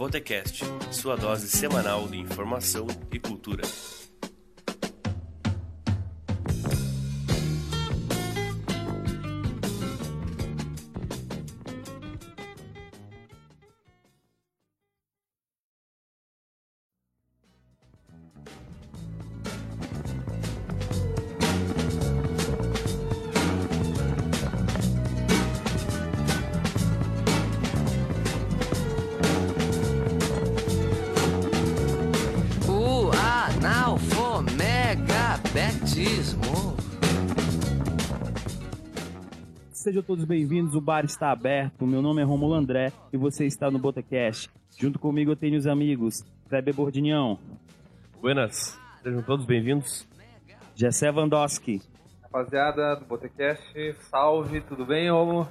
Botecast, sua dose semanal de informação e cultura. Sejam todos bem-vindos, o bar está aberto. Meu nome é Romulo André e você está no Botecast. Junto comigo eu tenho os amigos Kleber Bordinhão, Buenas, sejam todos bem-vindos. Jessé Vandoski, Rapaziada do Botecast, salve, tudo bem, Romulo?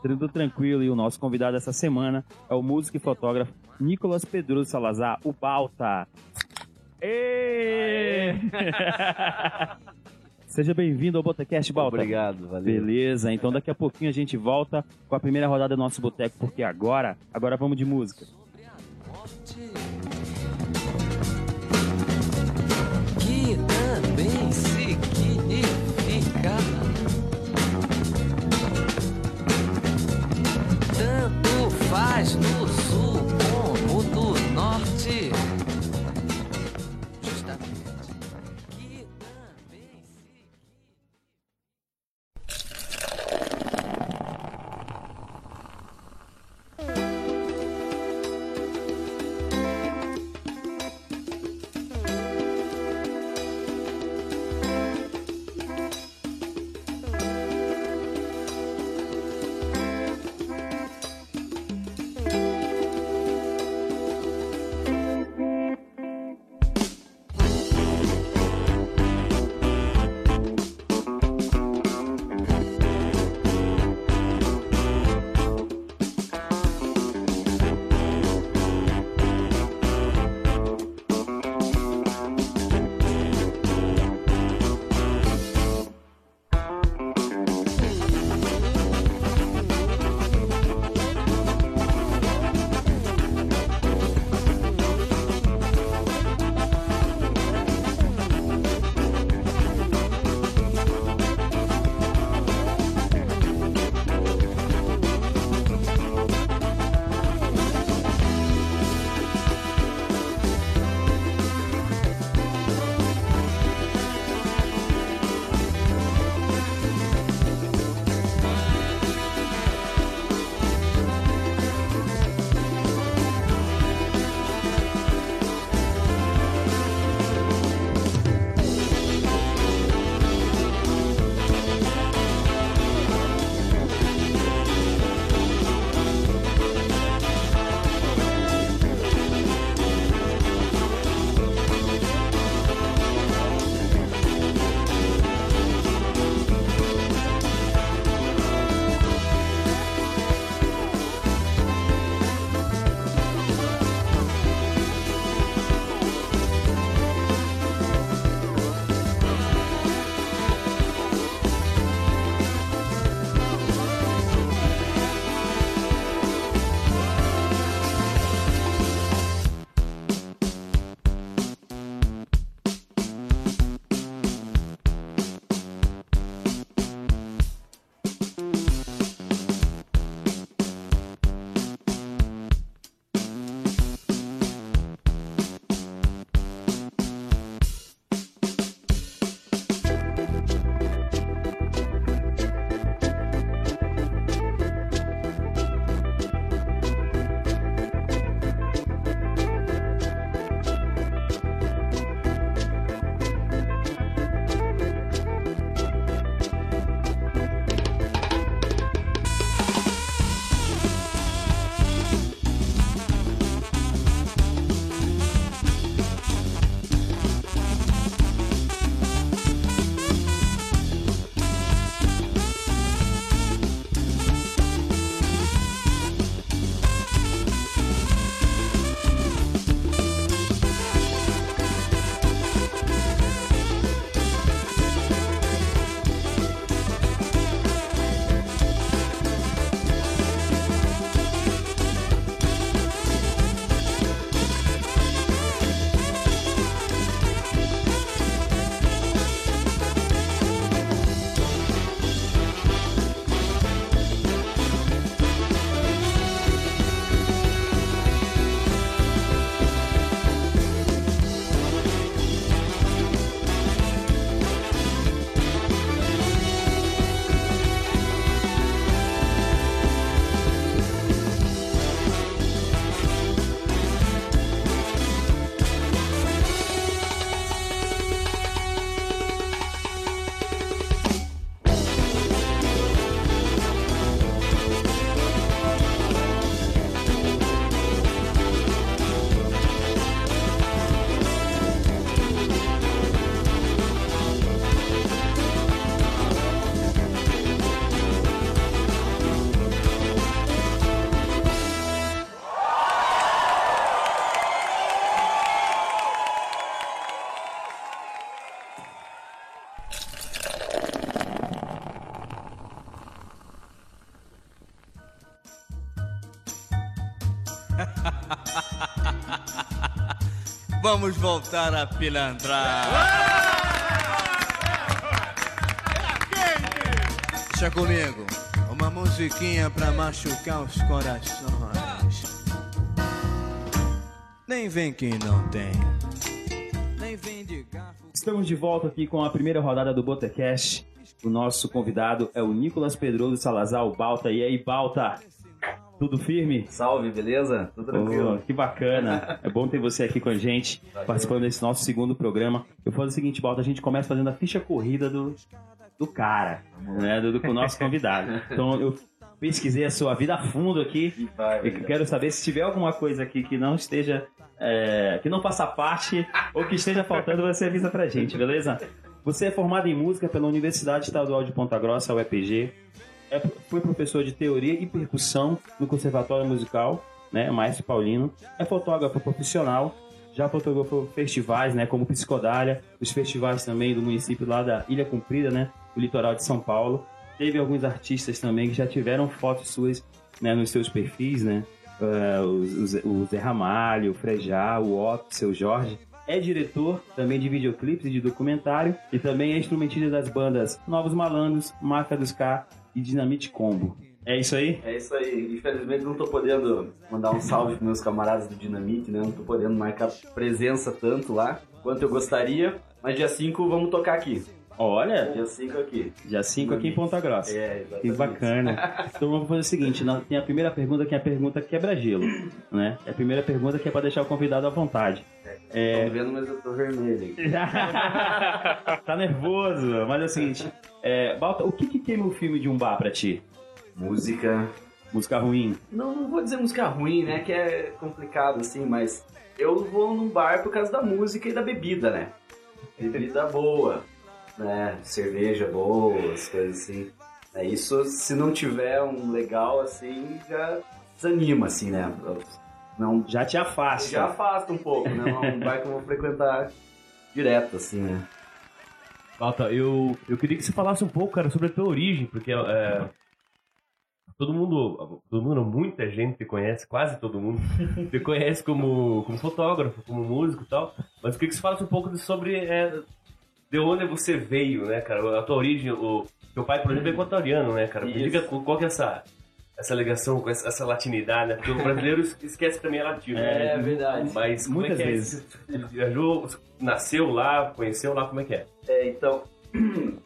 tudo tranquilo e o nosso convidado essa semana é o músico e fotógrafo Nicolas Pedroso Salazar, o Balta. Ê! Seja bem-vindo ao Botecast, Balta. Obrigado, valeu. Beleza, então daqui a pouquinho a gente volta com a primeira rodada do nosso boteco, porque agora, agora vamos de música. Que também significa tanto faz no sul como no norte. Vamos voltar a pilantrar. Deixa comigo. Uma musiquinha pra machucar os corações. Nem vem que não tem. Nem vem de garfo. Estamos de volta aqui com a primeira rodada do Botecast. O nosso convidado é o Nicolas Pedroso Salazar, o Balta. E aí, Balta? Tudo firme? Salve, beleza? Tudo Oh, tranquilo? que bacana. É bom ter você aqui com a gente, participando desse nosso segundo programa. Eu vou fazer o seguinte, Balta, a gente começa fazendo a ficha corrida do, do cara, né? Do, do nosso convidado. Então, eu pesquisei a sua vida a fundo aqui. Vai, Eu quero saber se tiver alguma coisa aqui que não esteja. é, que não faça parte ou que esteja faltando, você avisa pra gente, beleza? Você é formado em música pela Universidade Estadual de Ponta Grossa, UEPG. É, foi professor de teoria e percussão no Conservatório Musical, né? Maestro Paulino. É fotógrafo profissional. Já fotografou festivais, né? Como Psicodália, os festivais também do município lá da Ilha Comprida, né? Do litoral de São Paulo. Teve alguns artistas também que já tiveram fotos suas né, nos seus perfis, né? Eh, os- os- o Zé Ramalho, o Frejá, o Op, seu Jorge. É diretor também de videoclipes e de documentário e também é instrumentista das bandas Novos Malandros, Marca dos K e Dinamite Combo. É isso aí? É isso aí. Infelizmente não tô podendo mandar um salve pros meus camaradas do Dinamite, né? Não tô podendo marcar presença tanto lá quanto eu gostaria. Mas dia 5 vamos tocar aqui. Olha, Dia 5 aqui. dia 5 aqui em Ponta Grossa. É, exatamente. Que bacana. Então vamos fazer o seguinte, tem a primeira pergunta que é a pergunta quebra-gelo, né? É a primeira pergunta que é para deixar o convidado à vontade. Tô vendo, mas eu tô vermelho. tá nervoso, mas é o seguinte, é, Balta, o que que queima o filme de um bar pra ti? Música. Música ruim? Não, não vou dizer música ruim, né? Que é complicado assim, mas eu vou num bar por causa da música e da bebida, né? Bebida boa, né? Cerveja boa, as coisas assim. É isso, se não tiver um legal assim, já desanima, assim, né? Não, Já te afasta. já afasta um pouco, né? É um bar que eu vou frequentar direto, assim, né? Balta, eu, eu queria que você falasse um pouco, cara, sobre a tua origem, porque é, todo mundo, todo mundo, muita gente te conhece, quase todo mundo, te conhece como, como fotógrafo, como músico e tal, mas eu queria que você falasse um pouco de- sobre é, de onde você veio, né, cara, a tua origem, o teu pai, por exemplo, é equatoriano, né, cara, me diga qual qual que é essa, essa ligação com essa, essa latinidade, né, porque o brasileiro esquece que também é latino, É, né? verdade. Mas como Muitas é que é? vezes. Você viajou, nasceu lá, conheceu lá, como é que é? É, então,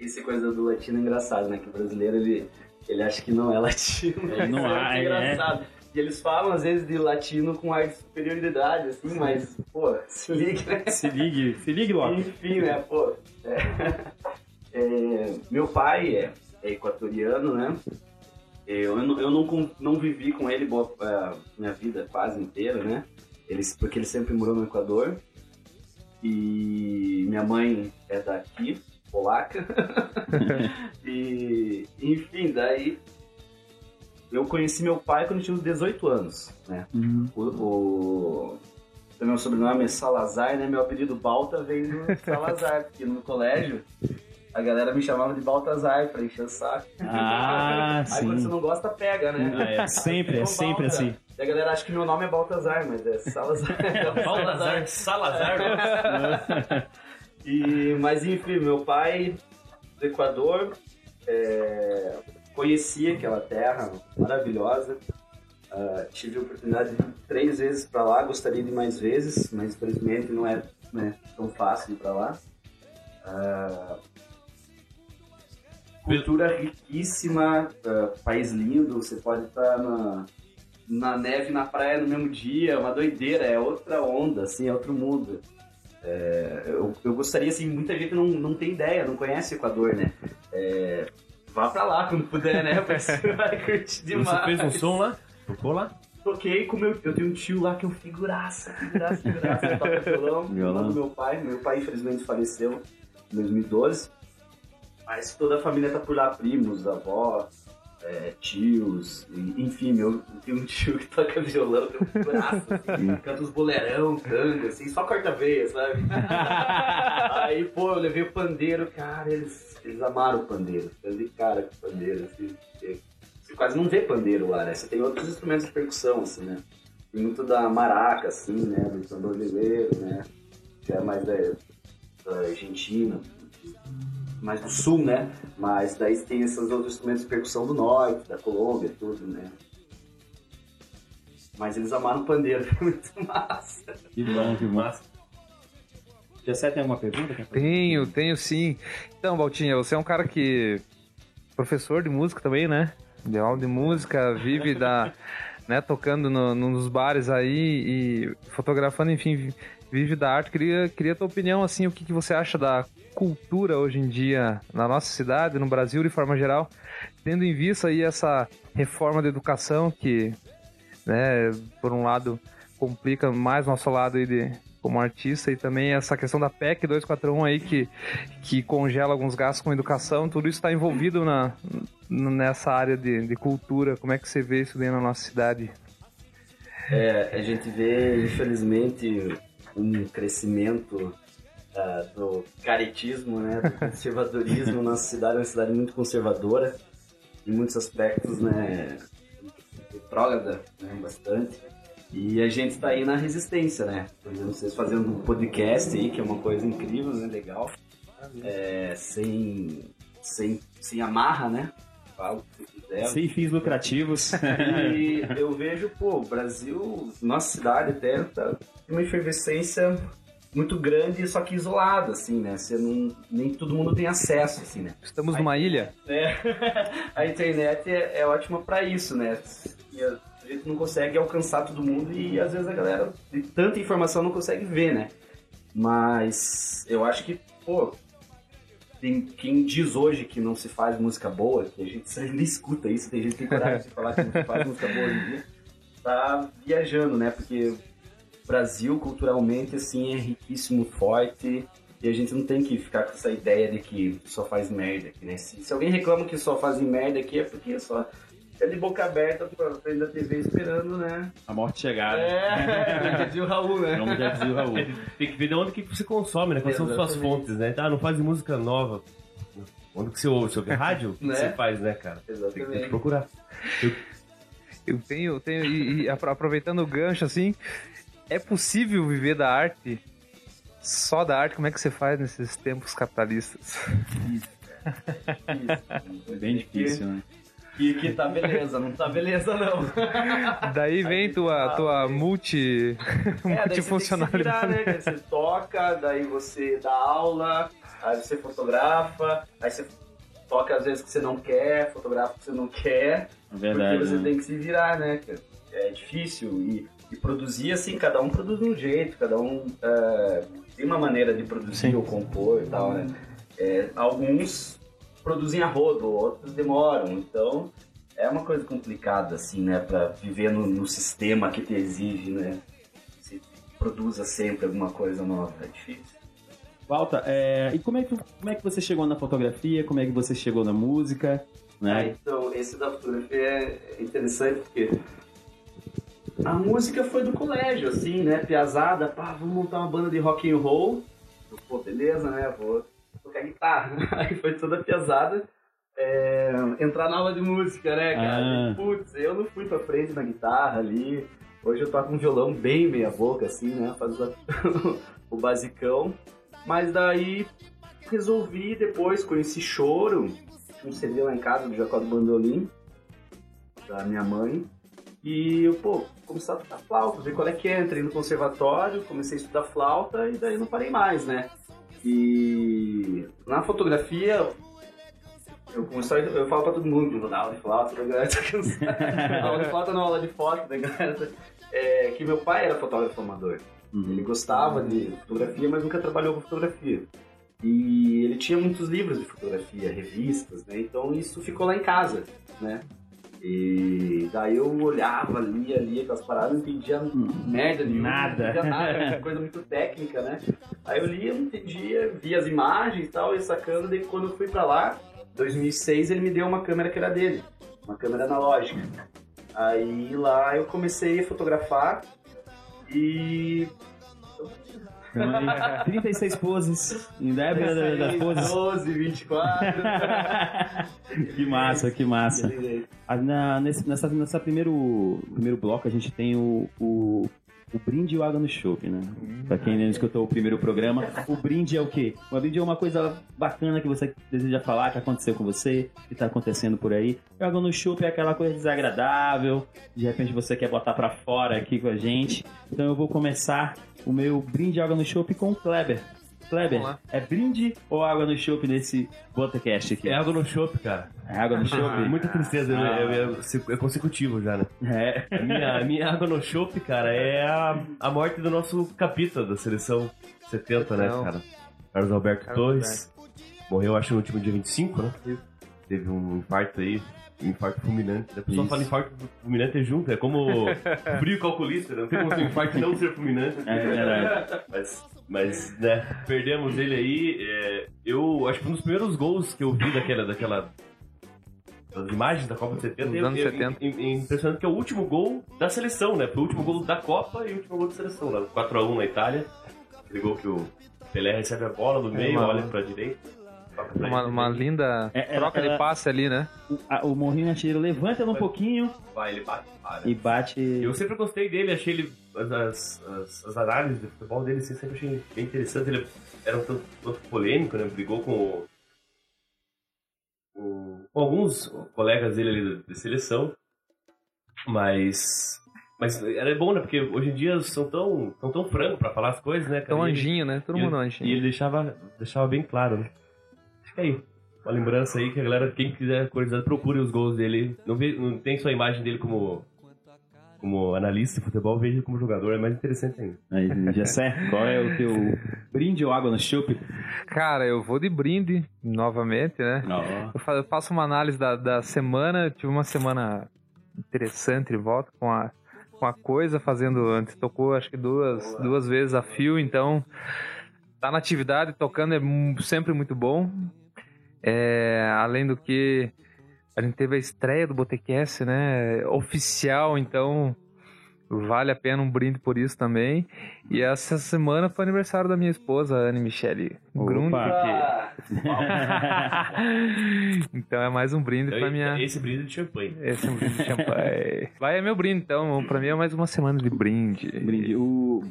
essa coisa do latino é engraçado, né? Que o brasileiro, ele, ele acha que não é latino. Ele não é é, engraçado. E eles falam, às vezes, de latino com ar de superioridade, assim, mas, pô, se liga, né? Se ligue, se ligue logo. Enfim, né, pô. É. É, meu pai é, é equatoriano, né? Eu, eu, não, eu não, não vivi com ele boa, é, minha vida quase inteira, né? Ele, porque ele sempre morou no Equador. E minha mãe é daqui, polaca. e, enfim, daí eu conheci meu pai quando eu tinha uns 18 anos, né? Uhum. O, o- o meu sobrenome é Salazar, né? Meu apelido Balta vem do Salazar, porque no colégio a galera me chamava de Baltazar pra encher o saco. Ah, Aí sim. quando você não gosta, pega, né? É, sempre, é sempre Balta. assim. E a galera acha que meu nome é Baltazar, mas é Salazar. Baltazar Salazar. E, mas enfim, meu pai do Equador é, conhecia aquela terra maravilhosa. Ah, tive a oportunidade de ir três vezes para lá, gostaria de ir mais vezes, mas infelizmente não é né, tão fácil ir para lá. Ah, cultura riquíssima, ah, país lindo, você pode estar na, na neve na praia no mesmo dia, é uma doideira, é outra onda, assim, é outro mundo. É, eu, eu gostaria, assim, muita gente não, não tem ideia, não conhece o Equador, né? É, vá pra lá quando puder, né? Você vai curtir demais. Você fez um som lá? Tocou lá? Toquei com meu. Eu tenho um tio lá que é um figuraça, figuraça, figuraça. Toca Violão. violão do meu pai. Meu pai, infelizmente, faleceu em 2012. Mas toda a família tá por lá, primos, avós, é, tios, enfim, meu, eu tenho um tio que toca violão, tem um figuraça, assim, canta uns boleirão, tango, assim, só corta veia, sabe? Aí, pô, eu levei o pandeiro, cara, eles, eles amaram o pandeiro. Eu cara com o pandeiro, assim. Você quase não vê pandeiro lá, né? Você tem outros instrumentos de percussão, assim, né? tem muito da maraca, assim, né? Do tamboreleiro, né? Que é mais da, da Argentina, mais do sul, né? Mas daí tem esses outros instrumentos de percussão do norte, da Colômbia, tudo, né? Mas eles amaram o pandeiro, foi muito massa. Que bom, que massa. Jessé, tem alguma pergunta? Tenho, tenho sim. Então, Baltinha, você é um cara que. professor de música também, né? De aula de música, vive da. né, tocando no- nos bares aí e fotografando, enfim, vi- vive da arte. Queria, queria a tua opinião, assim, o que, que você acha da cultura hoje em dia na nossa cidade, no Brasil de forma geral, tendo em vista aí essa reforma da educação que, né, por um lado, complica mais nosso lado aí de, como artista e também essa questão da PEC 241 aí que, que congela alguns gastos com educação, tudo isso está envolvido na, nessa área de, de cultura. Como é que você vê isso dentro da nossa cidade? É, a gente vê, infelizmente, um crescimento ah, do caretismo, né, do conservadorismo. Nossa cidade é uma cidade muito conservadora, em muitos aspectos, né, retrógrada, né, bastante. E a gente está aí na resistência, né? Por exemplo, vocês fazendo um podcast aí, que é uma coisa incrível, né, legal, é, sem, sem, sem amarra, né? Fala o que quiser. Sem fins lucrativos. E eu vejo, pô, o Brasil, nossa cidade até, tá, uma efervescência muito grande, só que isolada, assim, né? Você não, nem todo mundo tem acesso, assim, né? Estamos numa ilha? É, a internet é, é ótima pra isso, né? E a gente não consegue alcançar todo mundo e às vezes a galera de tanta informação não consegue ver, né? Mas eu acho que, pô, tem quem diz hoje que não se faz música boa, que a gente ainda escuta isso, tem gente que tem coragem de falar que não se faz música boa hoje em dia, tá viajando, né? Porque o Brasil, culturalmente, assim, é riquíssimo, forte, e a gente não tem que ficar com essa ideia de que só faz merda aqui, né? Se, se alguém reclama que só fazem merda aqui, é porque só fica de boca aberta pra frente da TV esperando, né? A morte chegada. É, já dizia o Raul, né? Como já dizia o Raul. Tem que ver de onde que você consome, né? Quais são suas Exatamente. fontes, né? Ah, não faz música nova. Onde que você ouve? Você ouve rádio? O que Né? você faz, né, cara? Tem que, tem que Exatamente. procurar. Eu tenho, eu tenho e, e apro- aproveitando o gancho assim, é possível viver da arte? Só da arte? Como é que você faz nesses tempos capitalistas? É bem difícil, né? Que, que tá beleza, não tá beleza não. Daí vem tua, tua multi, É, daí você tem que se virar, multifuncionalidade. né? Daí Você toca, daí você dá aula, aí você fotografa, aí você toca às vezes que você não quer, fotografa que você não quer. É verdade. Porque você né? tem que se virar, né? cara? É difícil. E, e produzir, assim, cada um produz de um jeito, cada um é, tem uma maneira de produzir Sim. ou compor e tal, né? É, alguns produzem a rodo, outros demoram. Então, é uma coisa complicada, assim, né? Pra viver no, no sistema que te exige, né? Se produza sempre alguma coisa nova. É difícil. Walter, é, e como é, que, como é que você chegou na fotografia? Como é que você chegou na música? Ah, Né? então, esse da fotografia é interessante porque a música foi do colégio, assim, né? Piazada, pá, vamos montar uma banda de rock and roll. Pô, beleza, né? Vou tocar guitarra. Aí foi toda piazada. é, entrar na aula de música, né, cara? Ah. Putz, eu não fui pra frente na guitarra ali. Hoje eu toco um violão bem meia boca, assim, né? Faz o, basicão. Mas daí resolvi depois, conheci choro. Um CD lá em casa do Jacó do Bandolim, da minha mãe. E eu, pô, comecei a tocar flauta, ver qual é que é. Entrei no conservatório, comecei a estudar flauta e daí não parei mais, né? E na fotografia, eu, comecei, eu falo pra todo mundo, vou dar aula de flauta, a galera tá cansada. aula de flauta não, aula de foto, da galera tá- é, que meu pai era fotógrafo amador. Ele gostava de fotografia, mas nunca trabalhou com fotografia. E ele tinha muitos livros de fotografia, revistas, né? Então isso ficou lá em casa, né? E daí eu olhava, lia, lia aquelas paradas, não entendia merda nenhuma. Nada. Não entendia nada, coisa muito técnica, né? Aí eu lia, não entendia, via as imagens e tal, ia sacando, daí quando eu fui pra lá, 2006, ele me deu uma câmera que era dele, uma câmera analógica. Aí lá eu comecei a fotografar e 36 poses. Da época da- das poses. 12, 24. Que massa, que massa. Ah, Na, nesse, nessa, nessa primeiro, primeiro bloco a gente tem o, o, o brinde e o água no chope, né? Pra quem não escutou o primeiro programa, o brinde é o quê? O brinde é uma coisa bacana que você deseja falar, que aconteceu com você, que tá acontecendo por aí. O água no chope é aquela coisa desagradável, de repente você quer botar pra fora aqui com a gente. Então eu vou começar o meu brinde água no chope com o Kleber. Kleber, é brinde ou água no chope nesse Botecast aqui? É água no chopp, cara. É água no chope? Muita tristeza, Ah. é, é- é consecutivo já, né? É. A minha, a minha água no chopp, cara, é a, a morte do nosso capita da seleção 70, né, Não. cara? Carlos Alberto Carlos Torres. Morreu, acho, no último dia 25, né? Teve um infarto aí, infarto fulminante. A pessoa Isso. fala infarto fulminante junto, é como frio calculista, né? não tem como um infarto não ser fulminante. É verdade. Mas, mas, né, perdemos ele aí. é, eu acho que um dos primeiros gols que eu vi daquela, daquela das imagens da Copa de 70, Dos eu- anos eu- 70. im- im- impressionante que é o último gol da seleção, né? Foi o último gol da Copa e o último gol da seleção, né? 4x1 na Itália. Aquele gol que o Pelé recebe a bola do meio, uma- olha pra direita. Uma, ele, uma linda É, ela- troca ela- de passe ali, né? O, a- o Morrinho Artilheiro levanta um pouquinho Vai, ele bate, para. e bate. Eu sempre gostei dele, achei ele. As, as, as- as análises de futebol dele assim, sempre achei bem interessante. Ele era um tanto, tanto polêmico, né? Brigou com, o- com, com alguns colegas dele ali da, da seleção. Mas. Mas era bom, né? Porque hoje em dia são tão, são tão francos pra falar as coisas, né? cara? E ele- anjinho, né? Todo e mundo ele, anjinho. E ele deixava, deixava bem claro, né? Fica aí. Uma lembrança aí que a galera, quem quiser curiosidade, procure os gols dele. Não, vê, não tem só a imagem dele como, como analista de futebol, veja como jogador, é mais interessante ainda. Aí, Gessé, qual é o teu brinde ou água no chope? Cara, eu vou de brinde novamente, né? Ó, Eu fa- eu faço uma análise da, da semana. eu Tive uma semana interessante de volta com a, com a coisa, fazendo. Antes tocou acho que duas, duas vezes a fio, então tá na atividade, tocando é sempre muito bom. É, além do que a gente teve a estreia do Botecast, né? Oficial, então vale a pena um brinde por isso também. E essa semana foi aniversário da minha esposa, Anne Michele Grund. Então é mais um brinde pra Então, minha. Esse brinde de champanhe. Esse é um brinde de champanhe. Vai, é meu brinde, então. Pra mim é mais uma semana de brinde. brinde. O...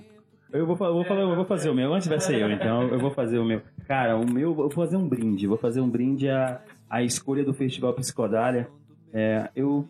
Eu vou, vou falar, eu vou fazer o meu. Antes vai ser eu, então eu vou fazer o meu. Cara, o meu, eu vou fazer um brinde. Vou fazer um brinde à, à escolha do Festival Psicodália. É, eu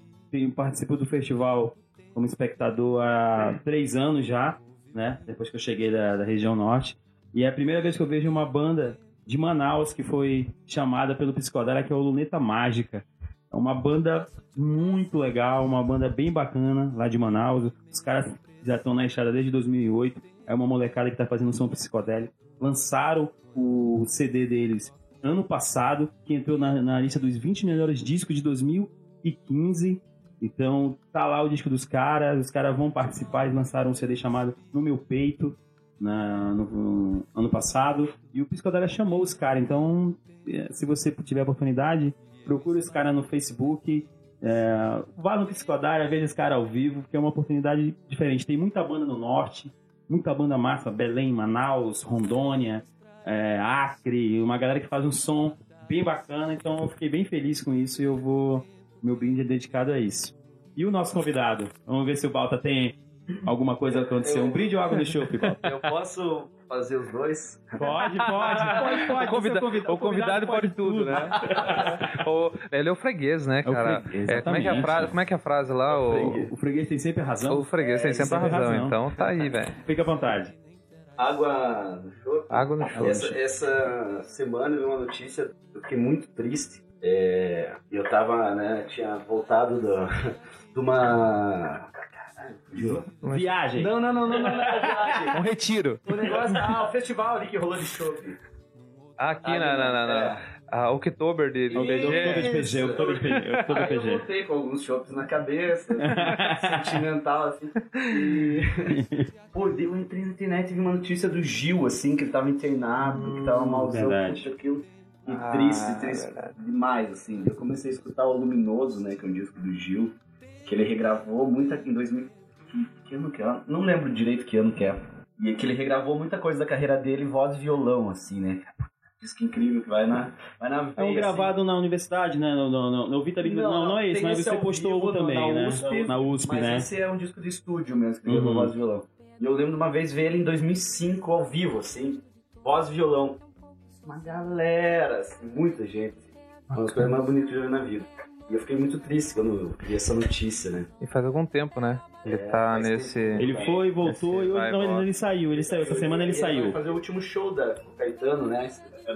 participo do festival como espectador há três anos já, né? Depois que eu cheguei da, da região norte. E é a primeira vez que eu vejo uma banda de Manaus que foi chamada pelo Psicodália, que é o Luneta Mágica. É uma banda muito legal, uma banda bem bacana lá de Manaus. Os caras já estão na estrada desde 2008. É uma molecada que está fazendo som psicodélico. Lançaram o CD deles ano passado, que entrou na, na lista dos 20 melhores discos de 2015. Então, tá lá o disco dos caras, os caras vão participar, eles lançaram um CD chamado No Meu Peito, na- no, no ano passado, e o Psicodélia chamou os caras. Então, eh, se você tiver oportunidade, procure os caras no Facebook, é, vá no Psicodélia, veja os caras ao vivo, que é uma oportunidade diferente. Tem muita banda no norte, muita banda massa, Belém, Manaus, Rondônia, é, Acre, uma galera que faz um som bem bacana, então eu fiquei bem feliz com isso e eu vou. Meu brinde é dedicado a isso. E o nosso convidado? Vamos ver se o Balta tem alguma coisa a acontecer. Um brinde ou água no chope, Balta? Eu posso fazer os dois? Pode, pode, pode, pode. O, convida- Você é convida- o convidado pode tudo, né? O- ele é o freguês, né, É o cara? freguês, É, como, é que é a frase, como é que é a frase lá? O, O freguês tem sempre a razão. o freguês tem É, sempre razão, razão. então tá aí, velho. Fica à vontade. Água no chope. Água no show. Essa, essa semana eu vi uma notícia, eu fiquei muito triste. É, eu tava, né, tinha voltado do, de uma... Viagem. Não, não, não, não, não, não, é viagem. Um retiro. O negócio, ah, o festival ali que rolou de chope. Aqui na, na, na, na a Oktober de, de Oktober BG. de PG, eu tô de PG, eu PG. voltei com alguns chopes na cabeça, sentimental, assim. E... Pô, eu entrei na internet e vi uma notícia do Gil, assim, que ele tava internado, que tava malzão, verdade. tudo aquilo. E Ah, triste, triste demais, assim. Eu comecei a escutar o Luminoso, né, que é um disco do Gil, que ele regravou muito aqui em 2000... Que, que ano que é? Não lembro direito que ano que é. E que ele regravou muita coisa da carreira dele, voz e violão, assim, né? Diz que incrível que vai na, vai na É um veia, assim. gravado na universidade, né? No, no, no, no Vita Libre- não, não, é esse, tem mas você postou vivo um também, na né? USP, na USP, mas né? esse é um disco de estúdio mesmo, que gravou Uhum. voz e violão. E eu lembro de uma vez ver ele em 2005, ao vivo, assim, voz e violão. Uma galera, assim, muita gente. Uma das coisas mais bonitas que eu já vi na vida. E eu fiquei muito triste quando eu vi essa notícia, né? E faz algum tempo, né? Ele É, tá nesse. Ele foi, voltou e hoje não, ele, ele saiu, ele saiu. Essa semana ele vai saiu. fazer o último show da Caetano, né?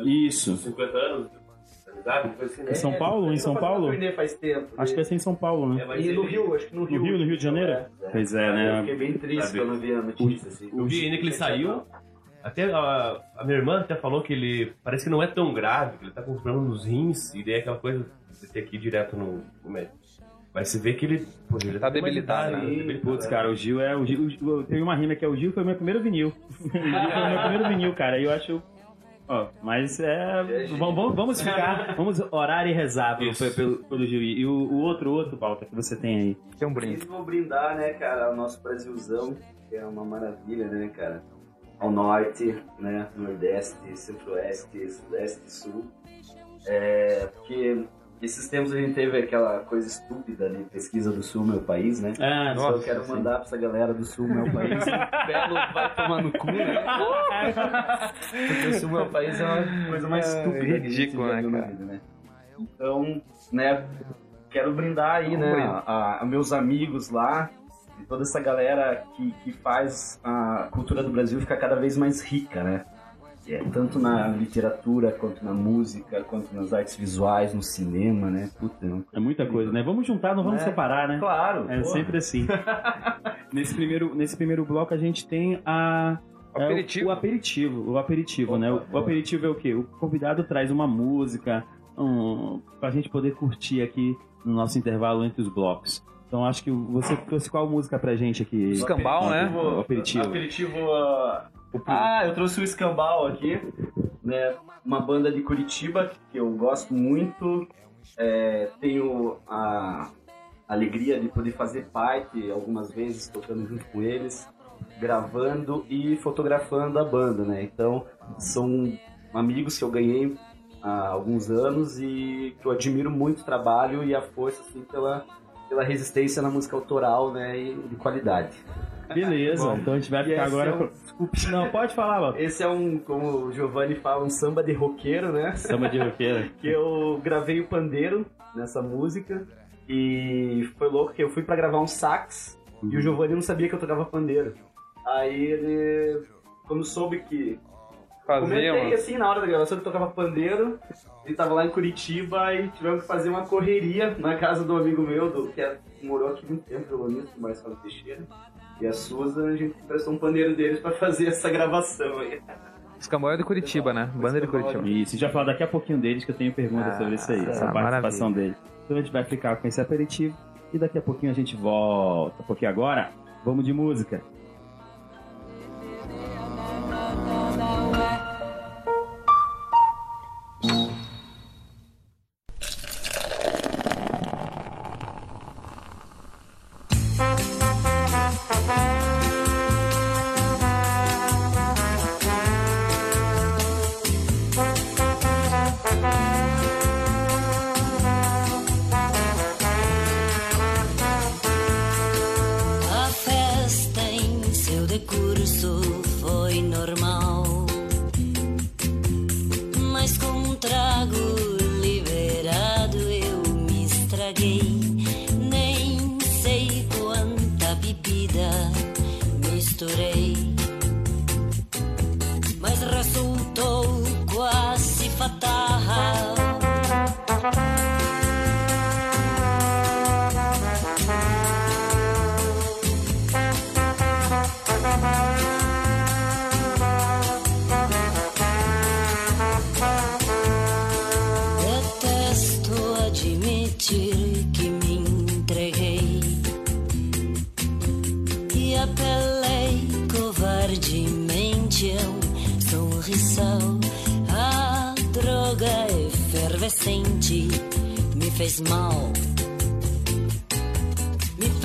Isso. 50 anos, assim, né? Em São Paulo? Em São Ele Paulo? faz tempo. Acho que vai ser em São Paulo, né? É, E no ele- Rio, acho que no Rio. No Rio, no Rio de Janeiro? É, é. Pois é, Eu né? fiquei bem triste quando eu vi a notícia, assim. Eu vi ainda que ele saiu. Até a, a minha irmã até falou que ele parece que não é tão grave, que ele tá com problema nos rins, e daí é aquela coisa de ter que ir direto no, no médico. Mas você vê que ele. Pô, ele Tá debilitado, idade, né? debilitado. Putz, cara, o Gil é. O Gil, o Gil- teve uma rima que é o Gil foi meu primeiro vinil. o Gil foi meu primeiro vinil, cara. E eu acho. Ó, mas é. Vamos, vamos, vamos ficar. Vamos orar e rezar pelo, pelo, pelo Gil. E o, o outro, o outro pauta que você tem aí. Tem um brinde. E vou brindar, né, cara, o nosso Brasilzão, que é uma maravilha, né, cara? Ao norte, né, nordeste, centro-oeste, sudeste e sul. É, porque esses tempos a gente teve aquela coisa estúpida de pesquisa do sul, meu país, né? Ah, eu Nossa, quero sim. mandar pra essa galera do sul, meu país. Belo vai tomar no cu, né? Porque o sul, meu país é uma coisa mais É, estúpida que a gente ridículo, já né, vida, né? Então, né, quero brindar aí, né, a, a- meus amigos lá toda essa galera que, que faz a cultura do Brasil ficar cada vez mais rica, né? É tanto na literatura, quanto na música, quanto nas artes visuais, no cinema, né? Puta, é uma É muita coisa, né? Vamos juntar, não vamos É. separar, né? Claro. É pô. sempre assim. nesse, primeiro, nesse primeiro bloco a gente tem a. O é, aperitivo. o aperitivo. O aperitivo, né? O, o aperitivo é o quê? O convidado traz uma música um, pra gente poder curtir aqui no nosso intervalo entre os blocos. Então acho que você trouxe qual música pra gente aqui? Escambau, né? O aperitivo. Aperitivo. ah, Ah, eu trouxe o Escambau aqui, né? Uma banda de Curitiba que eu gosto muito. É, tenho a alegria de poder fazer parte algumas vezes tocando junto com eles, gravando e fotografando a banda, né? Então são amigos que eu ganhei há alguns anos e que eu admiro muito o trabalho e a força assim pela pela resistência na música autoral, né, e de qualidade. Beleza, então a gente vai ficar agora é um- com. Desculpe, não, pode falar, Bob. Esse é um, como o Giovanni fala, um samba de roqueiro, né? Samba de roqueira. que eu gravei o pandeiro nessa música e foi louco que eu fui pra gravar um sax e o Giovanni não sabia que eu tocava pandeiro. Aí ele, quando soube que Fazia, comentei mano. assim na hora da gravação que tocava pandeiro, ele tava lá em Curitiba e tivemos que fazer uma correria na casa do amigo meu, do, que é- morou aqui muito tempo, violonista, o Marcelo Teixeira. E a Suza, a gente prestou um pandeiro deles pra fazer essa gravação aí. Escambau é de Curitiba, né? Banda de Curitiba. Isso, a gente vai falar daqui a pouquinho deles, que eu tenho perguntas Ah, sobre isso aí, essa ah, participação dele. Então a gente vai ficar com esse aperitivo e daqui a pouquinho a gente volta. Porque agora, vamos de música.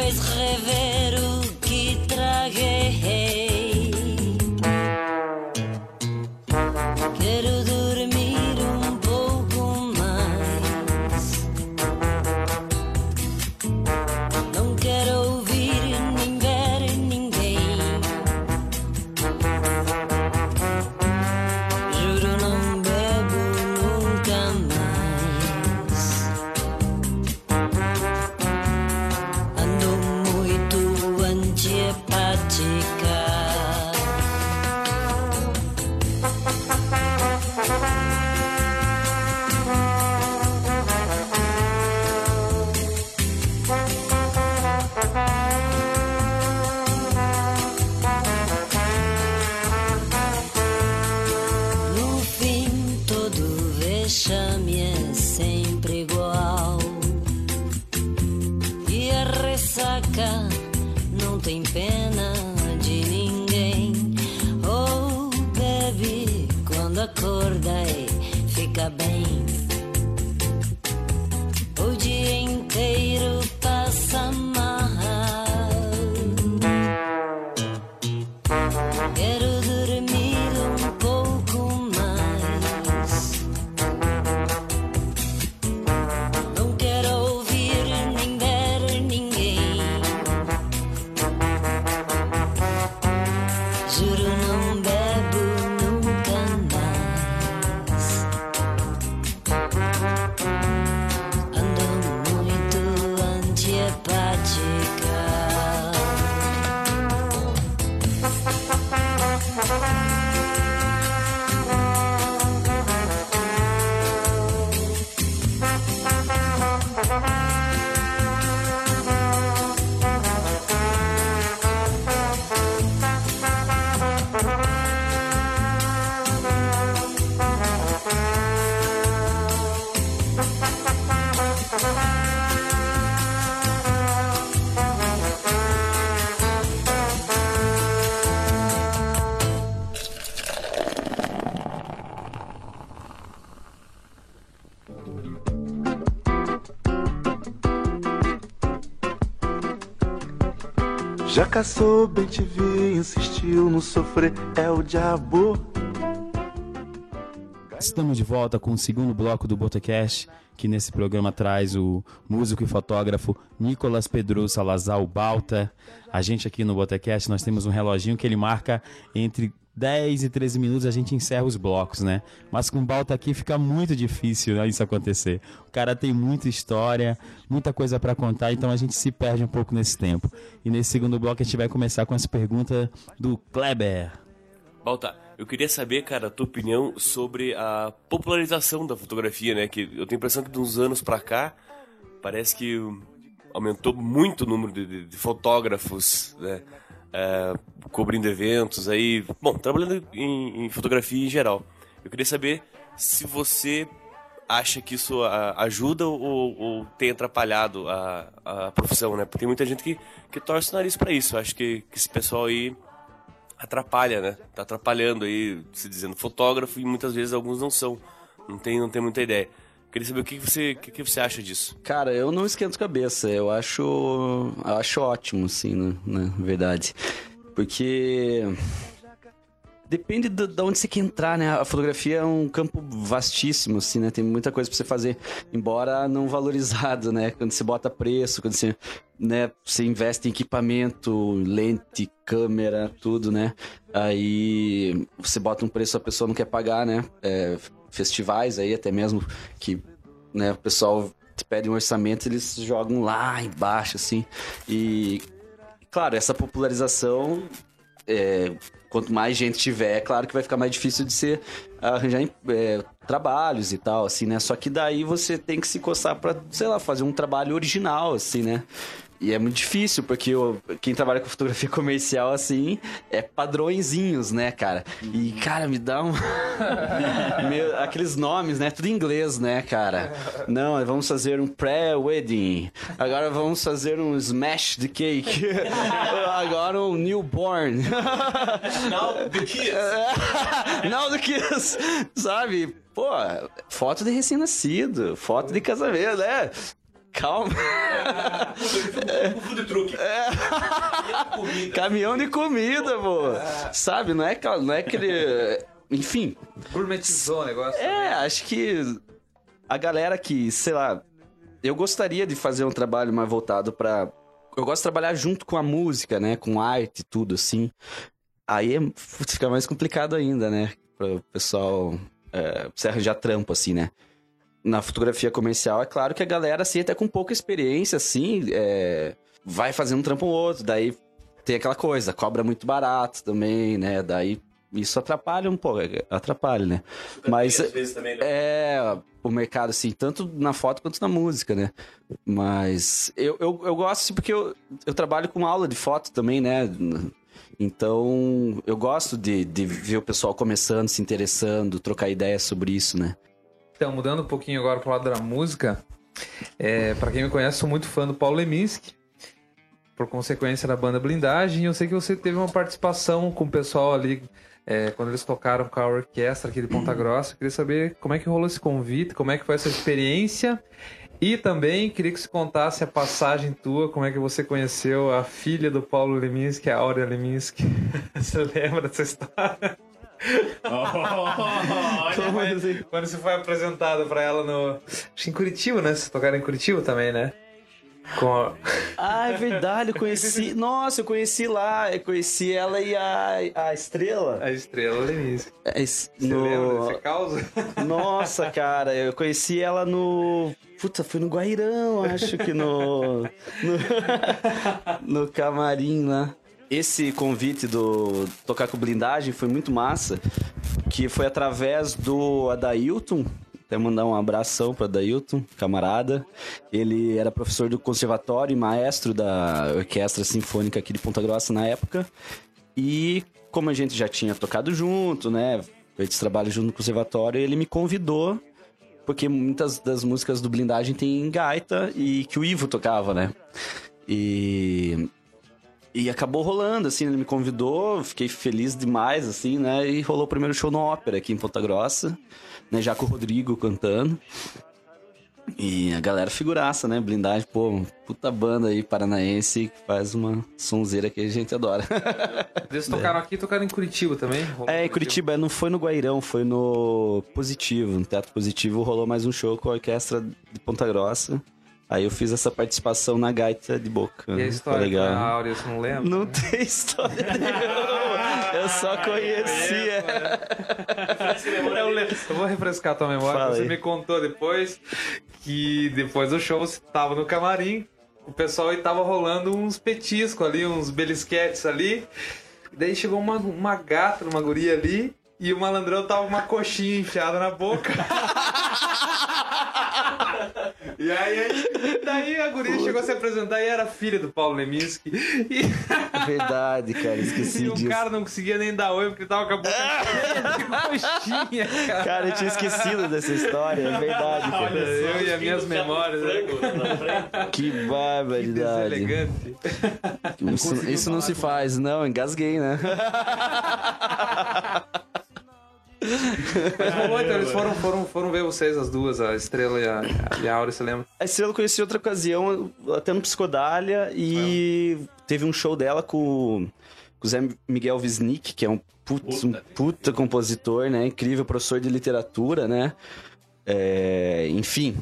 Me fez Caçou, bem te vi, insistiu no sofrer, é o diabo. Estamos de volta com o segundo bloco do Botecast, que nesse programa traz o músico e fotógrafo Nicolas Pedro Salazar Balta. A gente aqui no Botecast, nós temos um reloginho que ele marca entre 10 e 13 minutos a gente encerra os blocos, né? Mas com o Balta aqui fica muito difícil né, isso acontecer. O cara tem muita história, muita coisa para contar, então a gente se perde um pouco nesse tempo. E nesse segundo bloco a gente vai começar com essa pergunta do Kleber. Balta, eu queria saber, cara, a tua opinião sobre a popularização da fotografia, né? Que eu tenho a impressão que de uns anos pra cá parece que aumentou muito o número de, de- de fotógrafos, né? É, cobrindo eventos aí, bom, trabalhando em, em fotografia em geral. Eu queria saber se você acha que isso ajuda ou, ou tem atrapalhado a, a profissão, né? Porque tem muita gente que, que torce o nariz pra isso. Eu acho que, que esse pessoal aí atrapalha, né? Tá atrapalhando aí, se dizendo fotógrafo e muitas vezes alguns não são. Não tem, não tem muita ideia. Queria saber o que você, o que você acha disso. Cara, eu não esquento cabeça. Eu acho, eu acho ótimo, assim, na, na verdade. Porque depende do- de onde você quer entrar, né? A fotografia é um campo vastíssimo, assim, né? Tem muita coisa pra você fazer, embora não valorizado, né? Quando você bota preço, quando você, né, você investe em equipamento, lente, câmera, tudo, né? Aí você bota um preço a pessoa não quer pagar, né? É, festivais aí até mesmo que, né, o pessoal te pede um orçamento, eles jogam lá embaixo, assim. E, claro, essa popularização é, quanto mais gente tiver, é claro que vai ficar mais difícil de você arranjar é, trabalhos e tal, assim, né? Só que daí você tem que se coçar pra, sei lá, fazer um trabalho original, assim, né? E é muito difícil, porque o- quem trabalha com fotografia comercial, assim, é padrõezinhos, né, cara? E, cara, me dá um... Meu, aqueles nomes, né? Tudo em inglês, né, cara? Não, vamos fazer um pré-wedding. Agora vamos fazer um smash de cake. Agora um newborn. Do que? Não do que isso, sabe? Pô, foto de recém-nascido, foto de casamento, né? Calma. Food truck. Caminhão de comida, pô. Sabe, não é, não é aquele... Enfim, Gourmetizou o negócio. é, acho que a galera que, sei lá, eu gostaria de fazer um trabalho mais voltado pra. Eu gosto de trabalhar junto com a música, né? Com arte e tudo, assim. Aí é, fica mais complicado ainda, né? Para o pessoal é, se arranjar trampo, assim, né? Na fotografia comercial, é claro que a galera, assim, até com pouca experiência, assim, é, vai fazendo um trampo ou outro. Daí tem aquela coisa, cobra muito barato também, né? Daí isso atrapalha um pouco, atrapalha, né? Mas também, né? é o mercado, assim, tanto na foto quanto na música, né? Mas eu, eu, eu gosto assim, porque eu, eu trabalho com aula de foto também, né? Então eu gosto de, de ver o pessoal começando, se interessando, trocar ideias sobre isso, né? Então, mudando um pouquinho agora pro lado da música, é, para quem me conhece, sou muito fã do Paulo Leminski. por consequência da banda Blindagem. Eu sei que você teve uma participação com o pessoal ali é, quando eles tocaram com a orquestra aqui de Ponta Grossa. Eu queria saber como é que rolou esse convite, como é que foi essa experiência. E também queria que você contasse a passagem tua, como é que você conheceu a filha do Paulo Leminski, a Áurea Leminski. você lembra dessa história? Como é- Quando você foi apresentado pra ela no. Acho que em Curitiba, né? Vocês tocaram em Curitiba também, né? Com a... Ah, é verdade, eu conheci. Nossa, eu conheci lá, eu conheci ela e a, a estrela. A estrela Leminski. É, esse- Você no- lembra dessa causa? Nossa, cara, eu conheci ela no. Puta, foi no Guairão, acho que no. No, no camarim lá. Esse convite do tocar com blindagem foi muito massa, que foi através do Adailton. Até mandar um abração para Adailton, camarada. Ele era professor do conservatório e maestro da Orquestra Sinfônica aqui de Ponta Grossa na época. E como a gente já tinha tocado junto, né? Feito trabalho junto no conservatório, ele me convidou, porque muitas das músicas do Blindagem tem gaita e que o Ivo tocava, né? E. E acabou rolando, assim, ele me convidou, fiquei feliz demais, assim, né? E rolou o primeiro show no Ópera aqui em Ponta Grossa, né? Já com o Rodrigo cantando. E a galera figuraça, né? Blindagem, pô, puta banda aí paranaense que faz uma sonzeira que a gente adora. Eles tocaram aqui e tocaram em Curitiba também? É, em Curitiba não foi no Guairão, foi no Positivo. No Teatro Positivo rolou mais um show com a orquestra de Ponta Grossa. Aí eu fiz essa participação na gaita de boca. E a Foi história com legal. a Áurea, você não lembra? Não tem história nenhuma. Eu só conhecia. Eu, lembro. Eu vou refrescar a tua memória. Fala Você aí. me contou depois que depois do show você tava no camarim, o pessoal e tava rolando uns petiscos ali, uns belisquetes ali. Daí chegou uma, uma gata, uma guria ali, e o malandrão tava com uma coxinha enfiada na boca. E aí, daí a guria chegou a se apresentar e era filha do Paulo Leminski. E, Verdade, cara, esqueci e o disso. cara não conseguia nem dar oi porque tava com a boca cheia de coxinha, cara. Cara, eu tinha esquecido dessa história, é verdade, cara. eu e as minhas memórias. né? Que barbaridade. Deselegante. Isso, isso não se faz, não, engasguei, né? Mas rolou, então eles foram, foram, foram ver vocês, as duas, a Estrela e a, e a Áurea, você lembra? A Estrela eu conheci outra ocasião, até no Psicodália, e teve um show dela com, com o Zé Miguel Wisnik, que é um puta, um puta compositor, né? Incrível professor de literatura, né? É, enfim,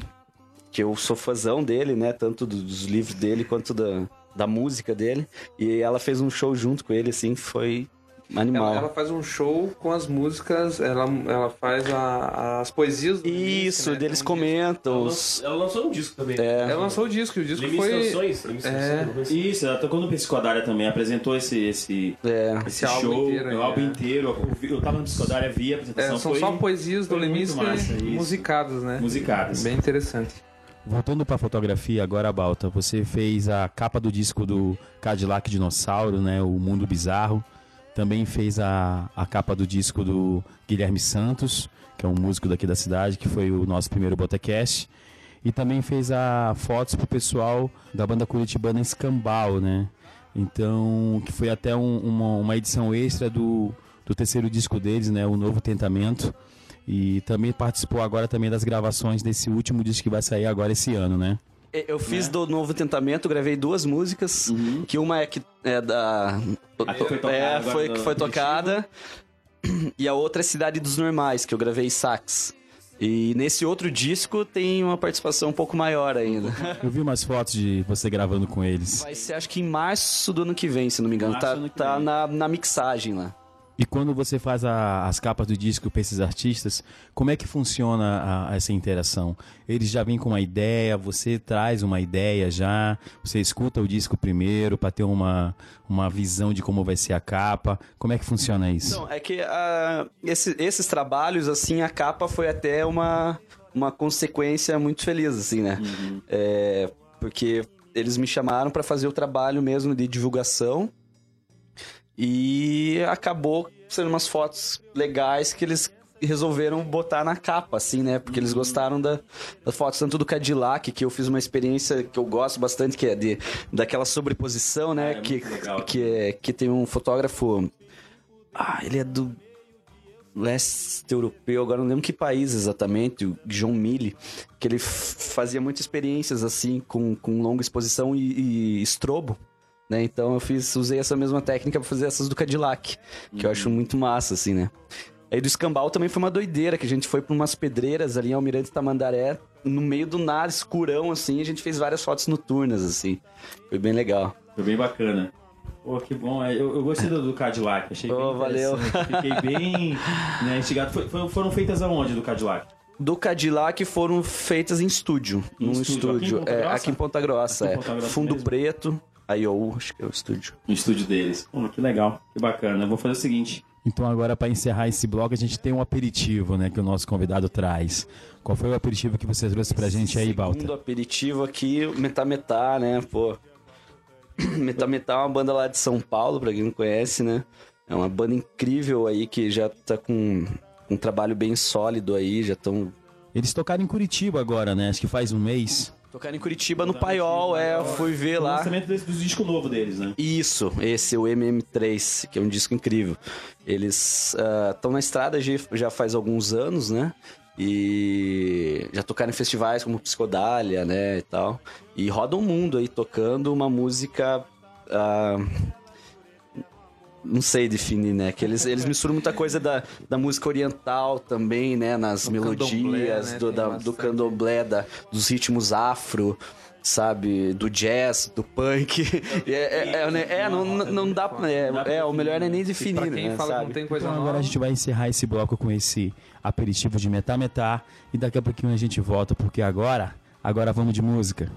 que eu sou fãzão dele, né? Tanto do- dos livros dele quanto da, da música dele. E ela fez um show junto com ele, assim, foi animal. Ela, ela faz um show com as músicas, ela, ela faz a- as poesias do Isso, Leminski, né? deles um comentam. Ela ela lançou um disco também. É. Ela lançou o disco, e o disco foi... Canções, É. Canções, Isso, ela tocou no Psicodália também, apresentou esse, esse, É. esse, Esse álbum show, inteiro o álbum é. inteiro. Eu, tava no Psicodália, vi a É, apresentação. são foi, só poesias do Leminski musicadas, né? musicadas. Bem interessante. Voltando pra fotografia agora, Balta, você fez a capa do disco do Cadillac Dinossauro, né? O Mundo Bizarro. Também fez a, a capa do disco do Guilherme Santos, que é um músico daqui da cidade, que foi o nosso primeiro Botecast. E também fez a fotos pro pessoal da banda curitibana Escambau, né? Então, que foi até um- uma, uma edição extra do, do terceiro disco deles, né? O Novo Tentamento. E também participou agora também das gravações desse último disco que vai sair agora esse ano, né? Eu fiz do Novo Tentamento, gravei duas músicas, que uma é que é da foi tocada é, foi que foi tocada e a outra é Cidade dos Normais, que eu gravei sax. E nesse outro disco tem uma participação um pouco maior ainda. Eu vi umas fotos de você gravando com eles. Vai ser acho que em março do ano que vem, se não me engano. Março Tá, tá na, na mixagem lá. E quando você faz a- as capas do disco para esses artistas, como é que funciona a- essa interação? Eles já vêm com uma ideia, você traz uma ideia já, você escuta o disco primeiro para ter uma, uma visão de como vai ser a capa. Como é que funciona isso? Então, é que ah, esse- esses trabalhos, assim, a capa foi até uma, uma consequência muito feliz, assim, né? É, porque eles me chamaram para fazer o trabalho mesmo de divulgação e acabou sendo umas fotos legais que eles resolveram botar na capa, assim, né? Porque eles gostaram da, das fotos, tanto do Cadillac, que eu fiz uma experiência que eu gosto bastante, que é de, daquela sobreposição, né? que, que, é- que tem um fotógrafo. Ah, ele é do leste europeu, agora não lembro que país exatamente, o John Mille, que ele fazia muitas experiências assim, com, com longa exposição e, e estrobo. Né? Então eu fiz, usei essa mesma técnica pra fazer essas do Cadillac, que eu acho muito massa, assim, né? Aí do escambau também foi uma doideira, que a gente foi pra umas pedreiras ali em Almirante Tamandaré, no meio do nada, escurão, assim, a gente fez várias fotos noturnas, assim. Foi bem legal. Foi bem bacana. Pô, que bom. É, Eu, eu gostei do, do Cadillac, achei bem Oh, valeu. Fiquei bem né, instigado. Foi- foram feitas aonde do Cadillac? Do Cadillac foram feitas em estúdio. Em num estúdio, aqui em estúdio. Ponta é, Grossa? aqui em Ponta Grossa, Aqui em é. Ponta Grossa Fundo mesmo? preto, IO, acho que é o estúdio. No estúdio deles. Pô, que legal, que bacana. Eu vou fazer o seguinte. Então agora para encerrar esse bloco a gente tem um aperitivo, né, que o nosso convidado traz. Qual foi o aperitivo que você trouxe pra gente aí, Balta? Segundo aperitivo aqui, Metá Metá, né? Pô. Metá Metá é uma banda lá de São Paulo, pra quem não conhece, né? É uma banda incrível aí que já tá com um trabalho bem sólido aí, já estão. Eles tocaram em Curitiba agora, né? Acho que faz um mês. Tocaram em Curitiba no Paiol, é, eu fui ver O lá. lançamento desse, do disco novo deles, né? Isso, esse, o MM3, que é um disco incrível. Eles estão na estrada já, faz alguns anos, né? E já tocaram em festivais como Psicodália, né, e tal. E rodam o mundo aí tocando uma música... ah, não sei definir, né? Que eles, eles misturam muita coisa da, da música oriental também, né? Nas Do melodias, candomblé, né? do, da- do candomblé, da, dos ritmos afro, sabe? Do jazz, do punk. É, é, é, né? É, não, não dá pra... É, é, o melhor é nem definir, quem né? fala que sabe? não tem coisa Então nova. agora a gente vai encerrar esse bloco com esse aperitivo de metá metá e daqui a pouquinho a gente volta porque agora, agora vamos de música.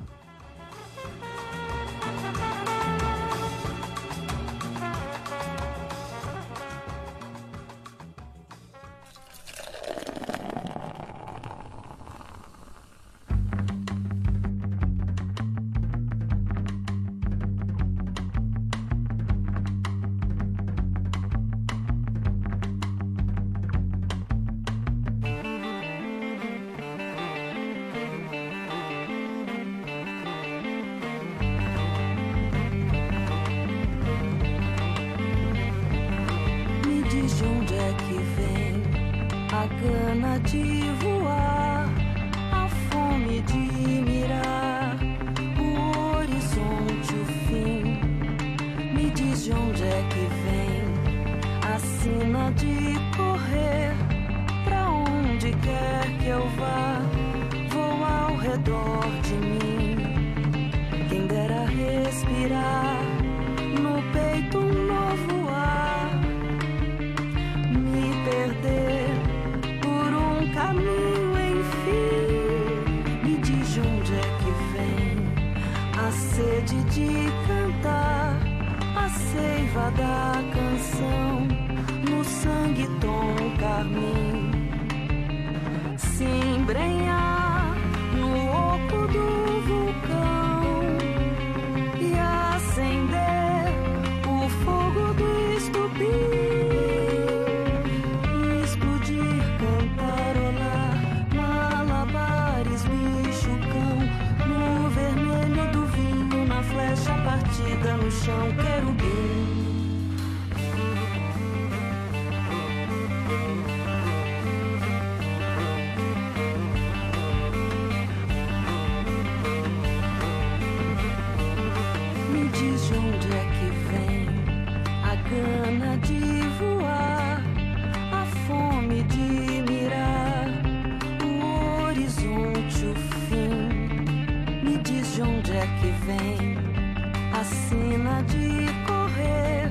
Me diz de onde é que vem. A sina de correr,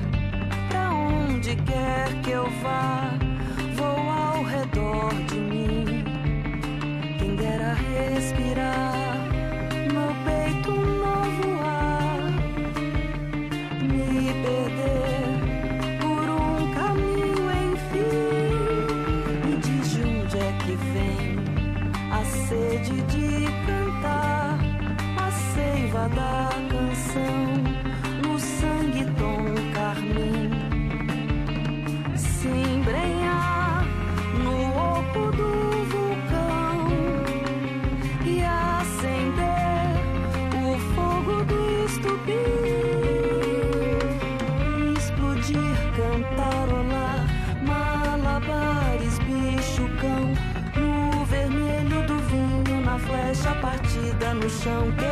pra onde quer que eu vá, vou ao redor de mim. Quem dera respirar no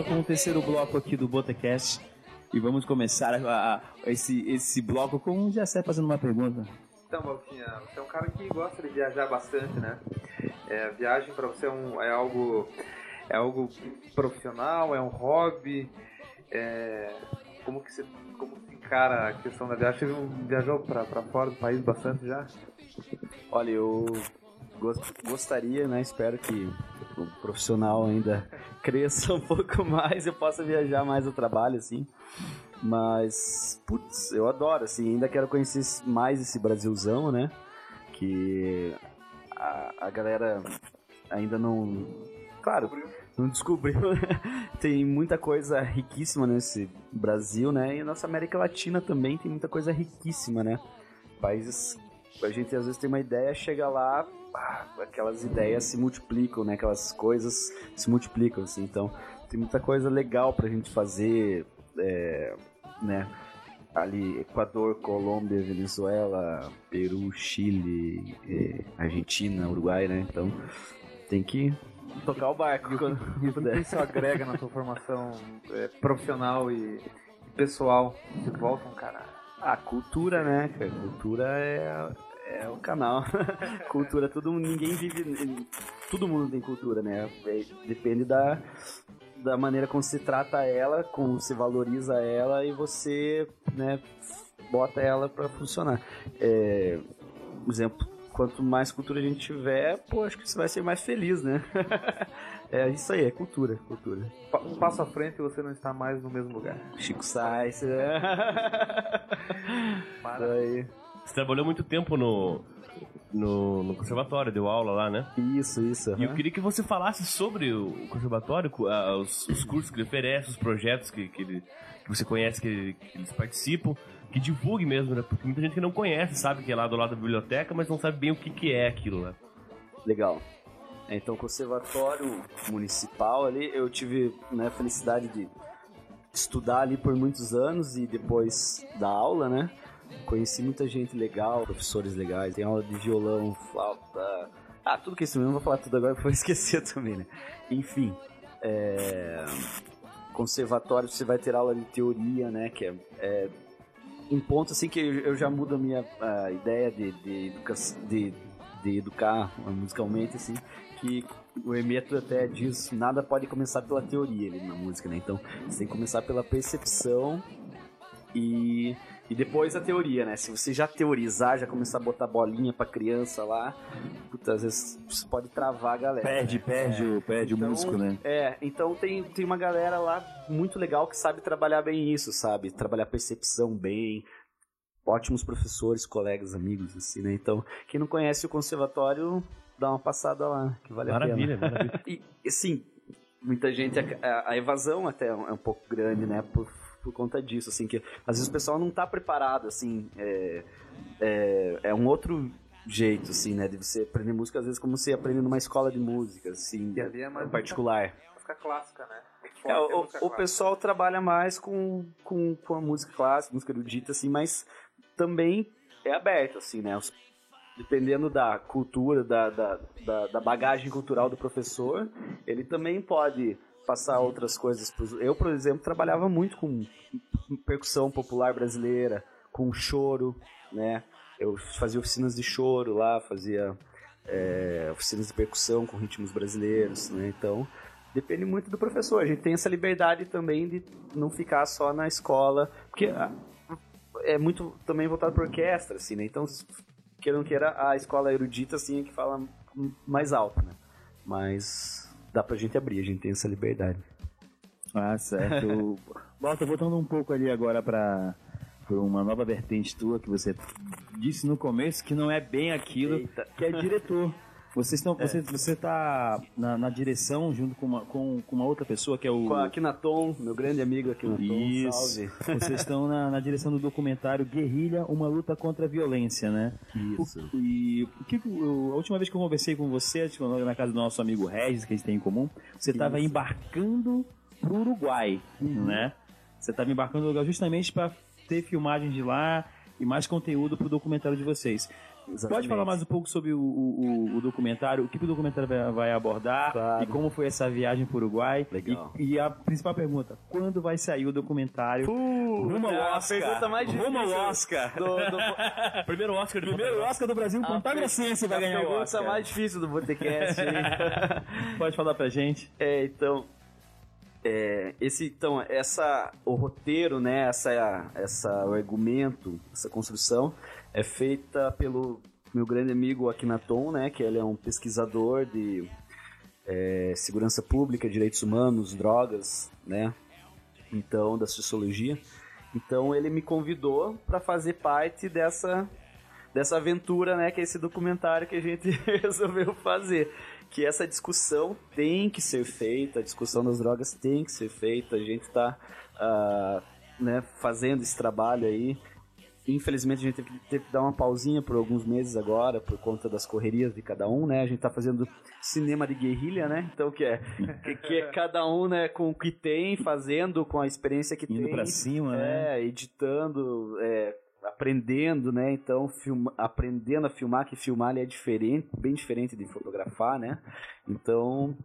volta com o terceiro bloco aqui do Botecast. E vamos começar a- a- esse, esse bloco com o Jessé fazendo uma pergunta. Então, Baltinha, você é um cara que gosta de viajar bastante, né? É, viagem pra você é, um- é algo é algo profissional, é um hobby. É, como que você como que você encara a questão da viagem? Você viajou pra fora do país bastante já? Olha, eu gos- gostaria, né? Espero que o profissional ainda cresça um pouco mais, eu possa viajar mais ao trabalho, assim. Mas, putz, eu adoro, assim, ainda quero conhecer mais esse Brasilzão, né? Que a, a galera ainda não. Claro, não descobriu. né? tem muita coisa riquíssima nesse Brasil, né? E a nossa América Latina também tem muita coisa riquíssima, né? Países. A gente às vezes tem uma ideia, chega lá, aquelas ideias se multiplicam, né? Aquelas coisas se multiplicam, assim. Então, tem muita coisa legal pra gente fazer, é, né? Ali, Equador, Colômbia, Venezuela, Peru, Chile, eh, Argentina, Uruguai, né? Então, tem que tocar o barco quando E o que puder. isso agrega na sua formação é, profissional e, e pessoal? Você volta um cara. A cultura, né? cara? Cultura é, é o canal. cultura, todo mundo, ninguém vive. Todo mundo tem cultura, né? É, depende da, da maneira como você trata ela, como você valoriza ela e você, né, bota ela pra funcionar. É, por exemplo, quanto mais cultura a gente tiver, pô, acho que você vai ser mais feliz, né? é isso aí, é cultura, cultura. Um passo à frente e você não está mais no mesmo lugar. Chico Sainz, né? Para. Isso aí. Você trabalhou muito tempo no, no, no conservatório, deu aula lá, né? Isso, isso. E eu queria que você falasse sobre o conservatório, ah, os, os cursos que ele oferece, os projetos que, que, ele- que você conhece, que, ele- que eles participam, que divulgue mesmo, né? Porque muita gente que não conhece, sabe que é lá do lado da biblioteca, mas não sabe bem o que, que é aquilo, né? Legal. Então, conservatório municipal ali, eu tive né, a felicidade de estudar ali por muitos anos e depois dar aula, né? Conheci muita gente legal, professores legais, tem aula de violão, flauta. Ah, tudo que instrumento, não vou falar tudo agora porque vou esquecer também, né? Enfim, é... conservatório você vai ter aula de teoria, né? Que é, é um ponto assim que eu já mudo a minha ah, ideia de, de, educa de, de educar musicalmente, assim, que o Hermeto até diz, nada pode começar pela teoria na música, né? Então, você tem que começar pela percepção e, e depois a teoria, né? Se você já teorizar, já começar a botar bolinha pra criança lá, puta, às vezes você pode travar a galera. Perde, né? perde, o, perde Então, o músico, né? É, então tem, tem uma galera lá muito legal que sabe trabalhar bem isso, sabe? Trabalhar percepção bem. Ótimos professores, colegas, amigos, assim, né? Então, quem não conhece o conservatório, dá uma passada lá, que vale Maravilha, a pena. maravilha. E, assim, muita gente, a, a evasão até é um pouco grande, né? Por, por conta disso, assim, que às vezes o pessoal não tá preparado, assim, é, é, é um outro jeito, assim, né? De você aprender música, às vezes, como você aprende numa escola de música, assim, é particular. Os música clássica, né? É, a o, música o clássica. pessoal trabalha mais com, com, com a música clássica, música erudita, assim, mas também é aberto, assim, né? Os- dependendo da cultura, da, da, da, da bagagem cultural do professor, ele também pode passar outras coisas. pros- Eu, por exemplo, trabalhava muito com percussão popular brasileira, com choro, né? Eu fazia oficinas de choro lá, fazia é, oficinas de percussão com ritmos brasileiros, né? Então, depende muito do professor. A gente tem essa liberdade também de não ficar só na escola, porque ah, é muito também voltado para orquestra, assim, né? Então, queira ou não queira, a escola erudita, assim, é que fala mais alto, né? Mas dá pra gente abrir, a gente tem essa liberdade. Ah, certo. Walter, voltando um pouco ali agora para uma nova vertente tua que você disse no começo que não é bem aquilo que é diretor. Vocês estão, você, você tá na, na direção junto com uma, com, com uma outra pessoa que é o Com a Akinaton, meu grande amigo Akinaton, Isso. salve. Vocês estão na, na direção do documentário Guerrilha, uma luta contra a violência, né? Isso. O- E o que a última vez que eu conversei com você, foi na casa do nosso amigo Regis, que a gente tem em comum, você estava embarcando pro Uruguai, Uhum. né? Você estava embarcando no Uruguai justamente para ter filmagem de lá e mais conteúdo pro documentário de vocês. Pode falar mais um pouco sobre o, o- o- o documentário, o que, que o documentário vai, vai abordar e como foi essa viagem pro Uruguai. Legal. E, e a principal pergunta, quando vai sair o documentário rumo ao é a Oscar? pergunta mais rumo ao difícil Oscar. do- do- Primeiro Oscar do Primeiro Oscar do Brasil, A Ponta per- Grossense vai a ganhar o pergunta Oscar. mais difícil do hein? Pode falar pra gente. É, então, é, esse, então, essa, o roteiro, né, essa, essa, o argumento, essa construção é feita pelo meu grande amigo Akinaton, né, que ele é um pesquisador de é, segurança pública, direitos humanos, drogas, né, então, da sociologia. Então, ele me convidou para fazer parte dessa dessa aventura, né, que é esse documentário que a gente resolveu fazer. Que essa discussão tem que ser feita, a discussão das drogas tem que ser feita, a gente está né, fazendo esse trabalho aí. Infelizmente a gente teve que, teve que dar uma pausinha por alguns meses agora, por conta das correrias de cada um, né? A gente tá fazendo cinema de guerrilha, né? Então que é, que, que é cada um, né, com o que tem, fazendo, com a experiência que Indo tem. pra cima, né? É, editando, é, aprendendo, né? Então, filma, aprendendo a filmar, que filmar ele é diferente, bem diferente de fotografar, né? Então,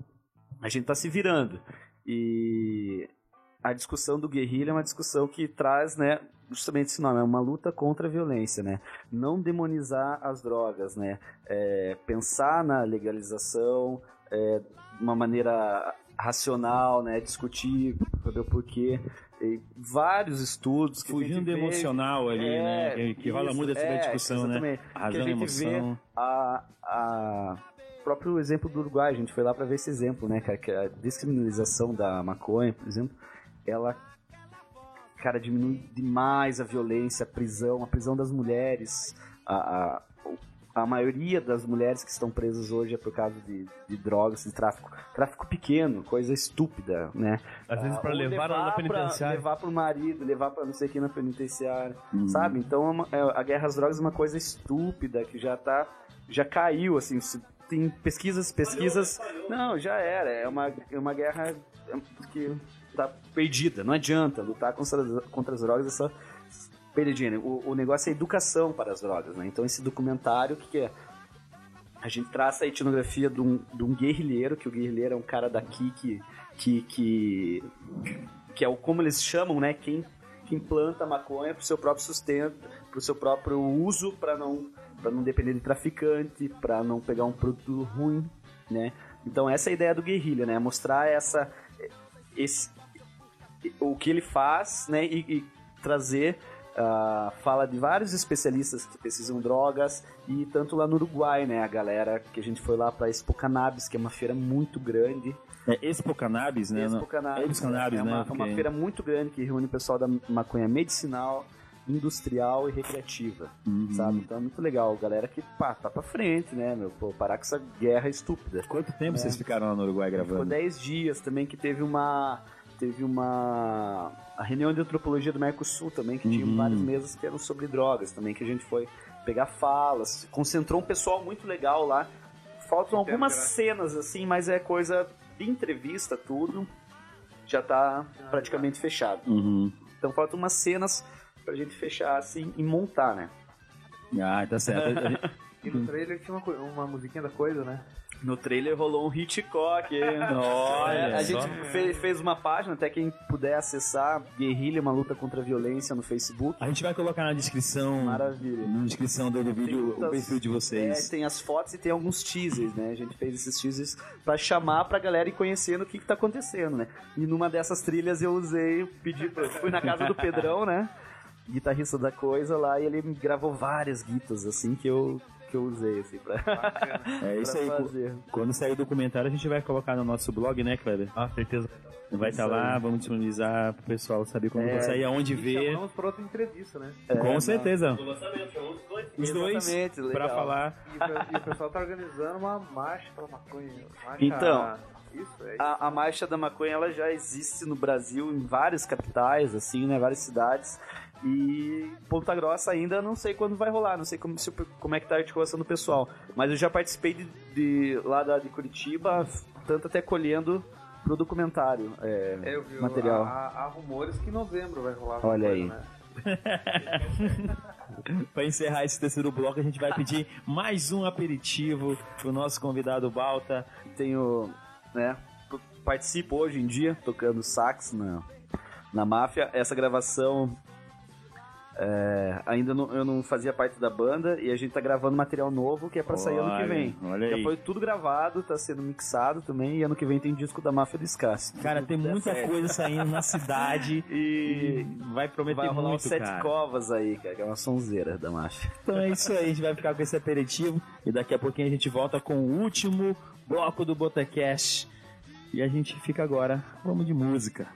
a gente tá se virando. E a discussão do guerrilha é uma discussão que traz, né, justamente esse nome, é uma luta contra a violência, né? Não demonizar as drogas, né? É, pensar na legalização é, de uma maneira racional, né? Discutir, saber o porquê. E vários estudos que a Fugindo do emocional ali, né? Que- que rola muito essa é, discussão, né? A razão que a emoção. vê a, a próprio exemplo do Uruguai, a gente foi lá para ver esse exemplo, né, cara, que a descriminalização da maconha, por exemplo, ela cara diminui demais a violência, a prisão, a prisão das mulheres, a, a, a maioria das mulheres que estão presas hoje é por causa de, de drogas, de tráfico, tráfico pequeno, coisa estúpida, né? Às vezes Ah, pra ou levar ela na pra- penitenciária. levar pro marido, levar pra não sei quem na penitenciária, Uhum. sabe? Então é é, a guerra às drogas é uma coisa estúpida que já tá, já caiu, assim, se- tem pesquisas, pesquisas, não, já era, é uma, é uma guerra que tá perdida, não adianta lutar contra, contra as drogas, é só perdidinha. O, o negócio é educação para as drogas, né? Então esse documentário, o que, que é? A gente traça a etnografia de um, de um guerrilheiro, que o guerrilheiro é um cara daqui que, que, que, que é o como eles chamam, né? Quem, quem planta maconha para o seu próprio sustento, para o seu próprio uso, para não, pra não depender de traficante, para não pegar um produto ruim, né? Então essa é a ideia do guerrilha, né? Mostrar essa, esse, o que ele faz, né? E, e trazer ah, fala de vários especialistas que pesquisam drogas e tanto lá no Uruguai, né? A galera que a gente foi lá para Expo Cannabis, que é uma feira muito grande. É Expo Cannabis, né? Expo Cannabis, Expo Cannabis, é né? uma, Porque- uma feira muito grande que reúne o pessoal da maconha medicinal, industrial e recreativa, Uhum. sabe? Então é muito legal, galera que pá, tá pra frente, né, meu? Pô, parar com essa guerra estúpida. Quanto tempo É. vocês ficaram lá no Uruguai Ficou gravando? 10 dias também que teve uma teve uma a reunião de antropologia do Mercosul também que tinha Uhum. várias mesas que eram sobre drogas também que a gente foi pegar falas, concentrou um pessoal muito legal lá. Faltam algumas cenas assim, mas é coisa de entrevista, tudo, já tá praticamente fechado. Uhum. Então faltam umas cenas pra gente fechar assim e montar, né? Ah, tá certo. E no trailer tinha uma, uma musiquinha da coisa, né? No trailer rolou um Hitchcock. Olha É, a só. gente fez, fez uma página, até quem puder acessar, Guerrilha, uma luta contra a violência no Facebook. A gente vai colocar na descrição. Maravilha. Na descrição do vídeo muitas- o perfil de vocês. É, tem as fotos e tem alguns teasers, né? A gente fez esses teasers pra chamar pra galera ir conhecendo o que, que tá acontecendo, né? E numa dessas trilhas eu usei, pedi, pra- fui na casa do Pedrão, né? Guitarrista da coisa lá, e ele gravou várias guitas, assim, que eu, que eu usei, assim, pra, É isso pra aí. fazer. Quando sair o documentário, a gente vai colocar no nosso blog, né, Kleber? Ah, certeza. Vai estar Isso lá, vamos disponibilizar pro pessoal saber como É, vai sair, aonde E ver. chamamos pra outra entrevista, né? Com certeza. os dois. Exatamente, legal. pra falar. E, e o pessoal tá organizando uma marcha pela maconha. Marcha... Então, Isso, é A, a marcha da maconha ela já existe no Brasil em várias capitais, assim, né, várias cidades. E Ponta Grossa ainda não sei quando vai rolar, não sei como, se, como é que tá a articulação do pessoal. Mas eu já participei de, de- lá da, de Curitiba, tanto até colhendo pro documentário é, É, eu vi, material. Há, há rumores que em novembro vai rolar. Olha coisa, aí. Né? Pra encerrar esse terceiro bloco, a gente vai pedir mais um aperitivo pro nosso convidado Balta. Tenho, né, participo hoje em dia tocando sax na, na máfia. Essa gravação é, ainda não, eu não fazia parte da banda e a gente tá gravando material novo que é pra sair ano que vem. olha Já aí. foi tudo gravado, tá sendo mixado também e ano que vem tem disco da Máfia do Escasse. Cara, tem muita coisa saindo na cidade E vai prometer vai rolar muito, uns sete cara. covas aí, cara, que é uma sonzeira da Máfia. Então é isso aí, a gente vai ficar com esse aperitivo e daqui a pouquinho a gente volta com o último bloco do Botecast. E a gente fica agora, vamos de música.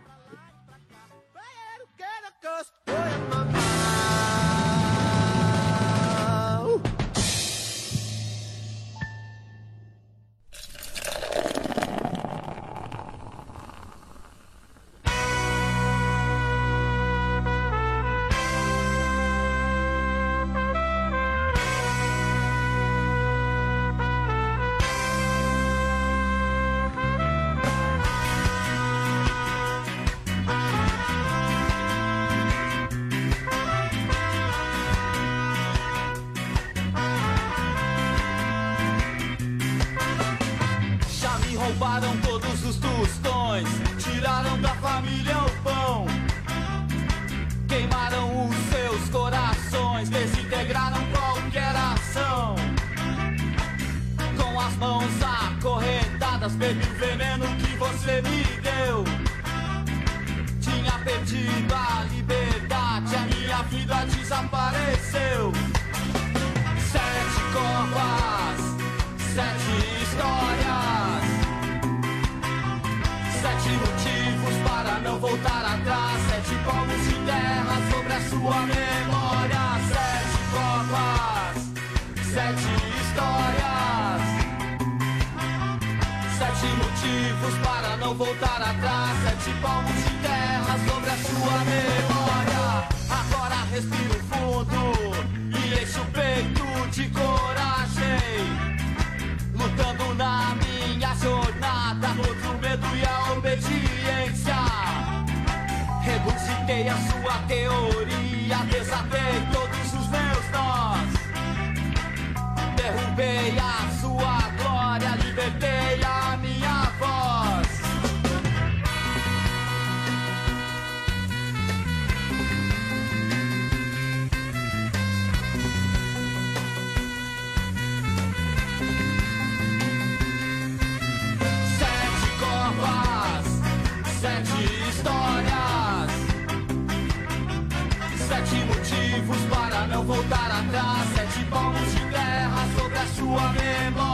Voltar atrás, sete palmos de terra sobre a sua memória,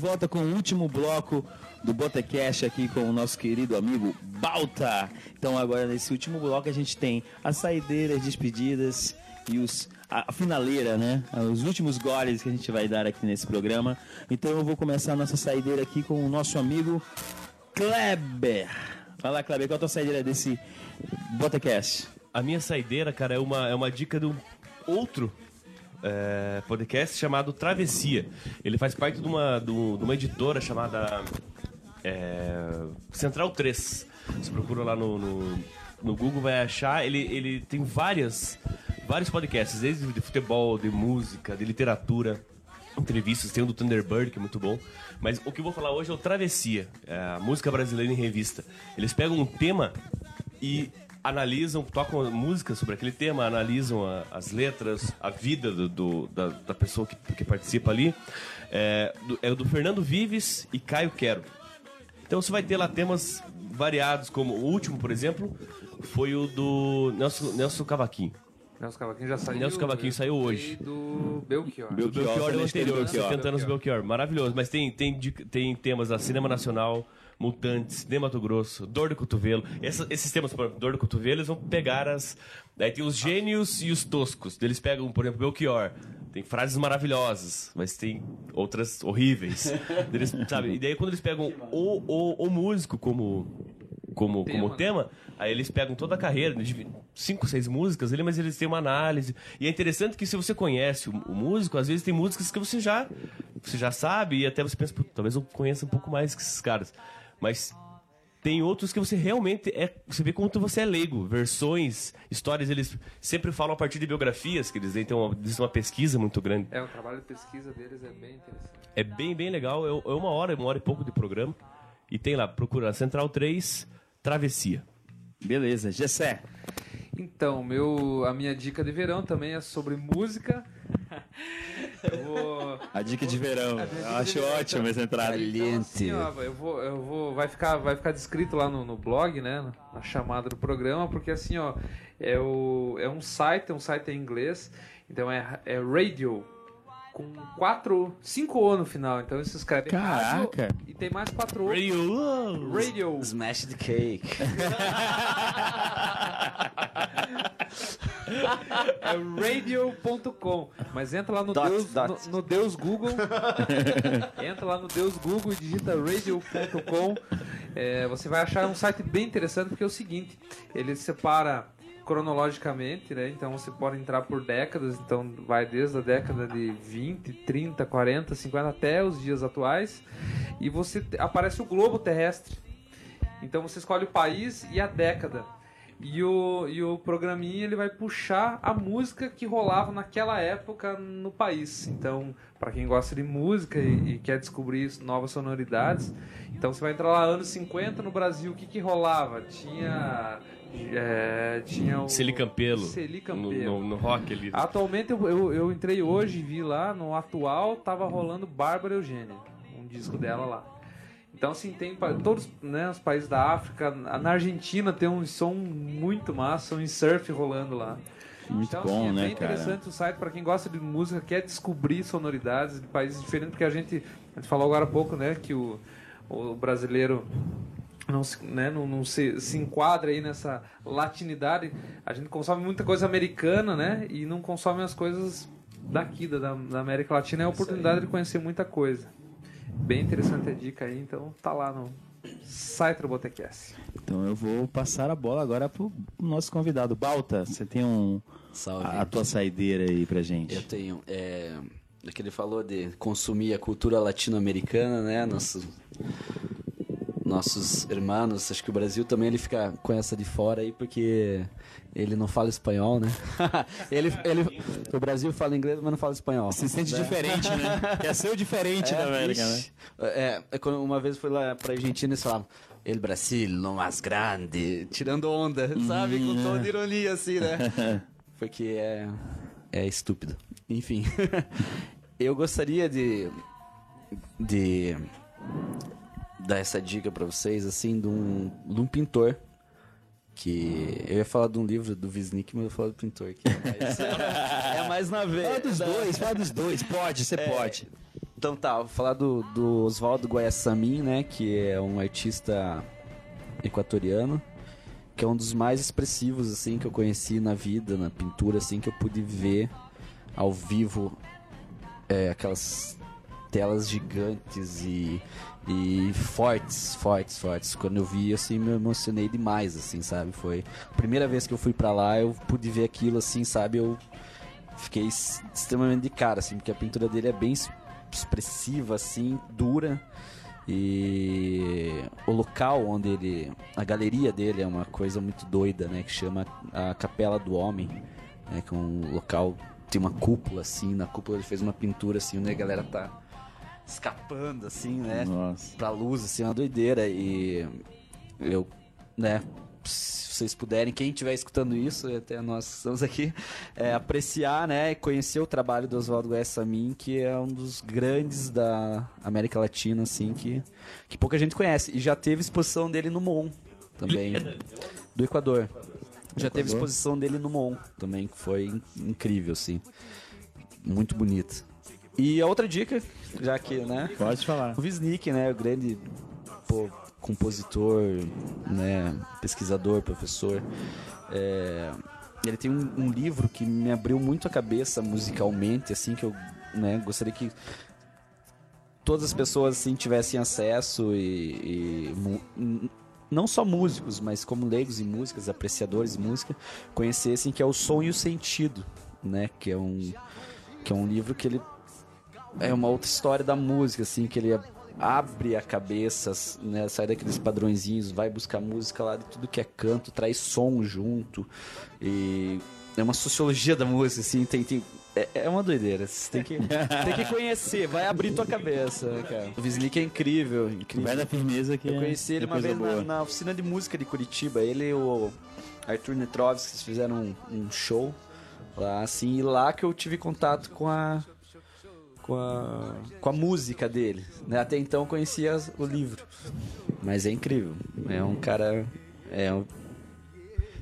volta com o último bloco do Botecast aqui com o nosso querido amigo Balta. Então agora nesse último bloco a gente tem as saideiras, as despedidas e os a a finaleira, né? Os últimos goles que a gente vai dar aqui nesse programa. Então eu vou começar a nossa saideira aqui com o nosso amigo Kleber. Lá, Kleber, qual a tua saideira desse Botecast? A minha saideira, cara, é uma, é uma dica um outro é, podcast chamado Travessia. Ele faz parte de uma, de uma editora chamada é, Central 3. Você procura lá no, no, no Google, vai achar. Ele, ele tem várias, vários podcasts, desde de futebol, de música, de literatura entrevistas, tem um do Thunderbird, que é muito bom. Mas o que eu vou falar hoje é o Travessia, é a música brasileira em revista. Eles pegam um tema e analisam, tocam música sobre aquele tema, analisam a- as letras, a vida do, do- da, da pessoa que, que participa ali. É, do, é o do Fernando Vives e Caio Quero. Então você vai ter lá temas variados, como o último, por exemplo, foi o do Nelson, Nelson Cavaquinho. Nelson Cavaquinho já saiu. Nelson Cavaquinho eu saiu hoje. Do Belchior. Do Belchior, é o também anterior, tem Belchior. 70 anos do Belchior. Maravilhoso. Mas tem, tem, tem temas da Cinema Nacional, Mutantes, de Mato Grosso, Dor do Cotovelo. Essa- esses temas, por exemplo, Dor do Cotovelo, eles vão pegar as... Daí tem os gênios e os toscos. Eles pegam, por exemplo, Belchior. Tem frases maravilhosas, mas tem outras horríveis. Eles, sabe? E daí quando eles pegam o, o, o músico como como tema, como tema aí eles pegam toda a carreira, de cinco, seis músicas ali, mas eles têm uma análise. E é interessante que se você conhece o, o músico, às vezes tem músicas que você já, você já sabe e até você pensa, "Pô, talvez eu conheça um pouco mais que esses caras. Mas tem outros que você realmente é. Você vê quanto você é leigo. Versões, histórias, eles sempre falam a partir de biografias, que eles têm uma, eles têm uma pesquisa muito grande. É, o trabalho de pesquisa deles é bem interessante. É bem, bem legal. É é uma hora, uma hora e pouco de programa. E tem lá, procura Central 3, Travessia. Beleza, Gessé. Então, meu, a minha dica de verão também é sobre música. Eu vou... A dica de verão. Dica Eu acho verão, ótimo essa entrada. Então, assim, ó, eu vou, eu vou, vai ficar, vai ficar descrito lá no, no blog, né, na chamada do programa, porque assim, ó, é, o, é um site, é um site em inglês, então é, é radio com quatro, cinco O no final, então isso escreve rádio Caraca. e tem mais quatro O. Radio. Radio. Smash the cake. É radio.com. Mas entra lá no Dot, Deus, dot. No, no Deus Google. entra lá no Deus Google e digita radio.com. É, você vai achar um site bem interessante porque é o seguinte: ele separa cronologicamente, né? Então você pode entrar por décadas, então vai desde a década de 20, 30, 40, 50 até os dias atuais. E você aparece o globo terrestre. Então você escolhe o país e a década. E o, e o programinha ele vai puxar a música que rolava naquela época no país. Então, para quem gosta de música e, e quer descobrir novas sonoridades, então você vai entrar lá anos 50 no Brasil, o que que rolava? Tinha é, tinha o Celi Campelo. Celi No, no, no rock ali. Atualmente eu, eu, eu entrei hoje e vi lá no atual tava rolando Bárbara Eugênia, um disco dela lá. Então assim tem todos né, os países da África, na na Argentina tem um som muito massa, um surf rolando lá. Muito então, bom, assim, é né, bem cara? interessante o site para quem gosta de música, quer descobrir sonoridades de países diferentes, porque a gente, a gente falou agora há pouco, né, que o, o brasileiro não se, né, não, não se, se enquadra aí nessa latinidade. A gente consome muita coisa americana, né, e não consome as coisas daqui, da, da América Latina. É a oportunidade de conhecer muita coisa. Bem interessante a dica aí, então tá lá no site do Botecast. Então eu vou passar a bola agora pro nosso convidado. Balta, você tem um a, a tua saideira aí pra gente. Eu tenho. É, é que ele falou de consumir a cultura latino-americana, né? Nosso, nossos irmãos. Acho que o Brasil também ele fica com essa de fora aí porque ele não fala espanhol, né? ele, ele, o Brasil fala inglês, mas não fala espanhol. Se sente diferente, né? Quer ser o diferente da América, né? ixi. É, é, quando uma vez fui lá pra Argentina e falavam El Brasil, no mais grande, tirando onda, sabe? Com tom de ironia, assim, né? Porque é, é estúpido. Enfim, eu gostaria de, de dar essa dica pra vocês, assim, de um, de um pintor. Que eu ia falar de um livro do Wisnik, mas eu vou falar do pintor. Que é, mais, é mais na veia. Fala dos dois, fala dos dois. Pode, você É, pode. Então tá, vou falar do, do Oswaldo Guayasamim, né? Que é um artista equatoriano. Que é um dos mais expressivos, assim, que eu conheci na vida, na pintura, assim, que eu pude ver ao vivo. É, aquelas telas gigantes e, e fortes, fortes, fortes. Quando eu vi, assim, me emocionei demais, assim, sabe? Foi a primeira vez que eu fui pra lá, eu pude ver aquilo, assim, sabe? Eu fiquei extremamente de cara, assim, porque a pintura dele é bem es- expressiva, assim, dura. E o local onde ele. A galeria dele é uma coisa muito doida, né? Que chama a Capela do Homem. Né, que é um local. Tem uma cúpula, assim. Na cúpula ele fez uma pintura, assim, onde a galera tá escapando, assim, né? Nossa. Pra luz, assim, é uma doideira. E eu, né? Se vocês puderem, quem estiver escutando isso, até nós estamos aqui, é, apreciar, né, e conhecer o trabalho do Oswaldo Guessamin, que é um dos grandes da América Latina, assim, que, que pouca gente conhece. E já teve exposição dele no MON também, do Equador. Já teve exposição dele no MON também, que foi in- incrível, assim. Muito bonito. E a outra dica, já que, né? Pode falar. O Wisnik, né? O grande pô, compositor, né? Pesquisador, professor. É, ele tem um, um livro que me abriu muito a cabeça musicalmente, assim, que eu né, gostaria que todas as pessoas assim tivessem acesso e, e não só músicos, mas como leigos em músicas, apreciadores de música, conhecessem que é o Som e o Sentido, né? Que é um que é um livro que ele é uma outra história da música, assim, que ele abre a cabeça, né? Sai daqueles padrõezinhos, vai buscar música lá de tudo que é canto, traz som junto. E é uma sociologia da música, assim, tem. tem é, é uma doideira. Você tem que, tem que conhecer, vai abrir tua cabeça, né, cara. O Wisnik é incrível, incrível. Vai na firmeza que Eu é- conheci ele uma vez na, na oficina de música de Curitiba. Ele e o Arthur Netrovski eles fizeram um, um show lá, assim, e lá que eu tive contato com a com a, com a música dele. né? Até então eu conhecia o livro. Mas é incrível. É um cara. É um,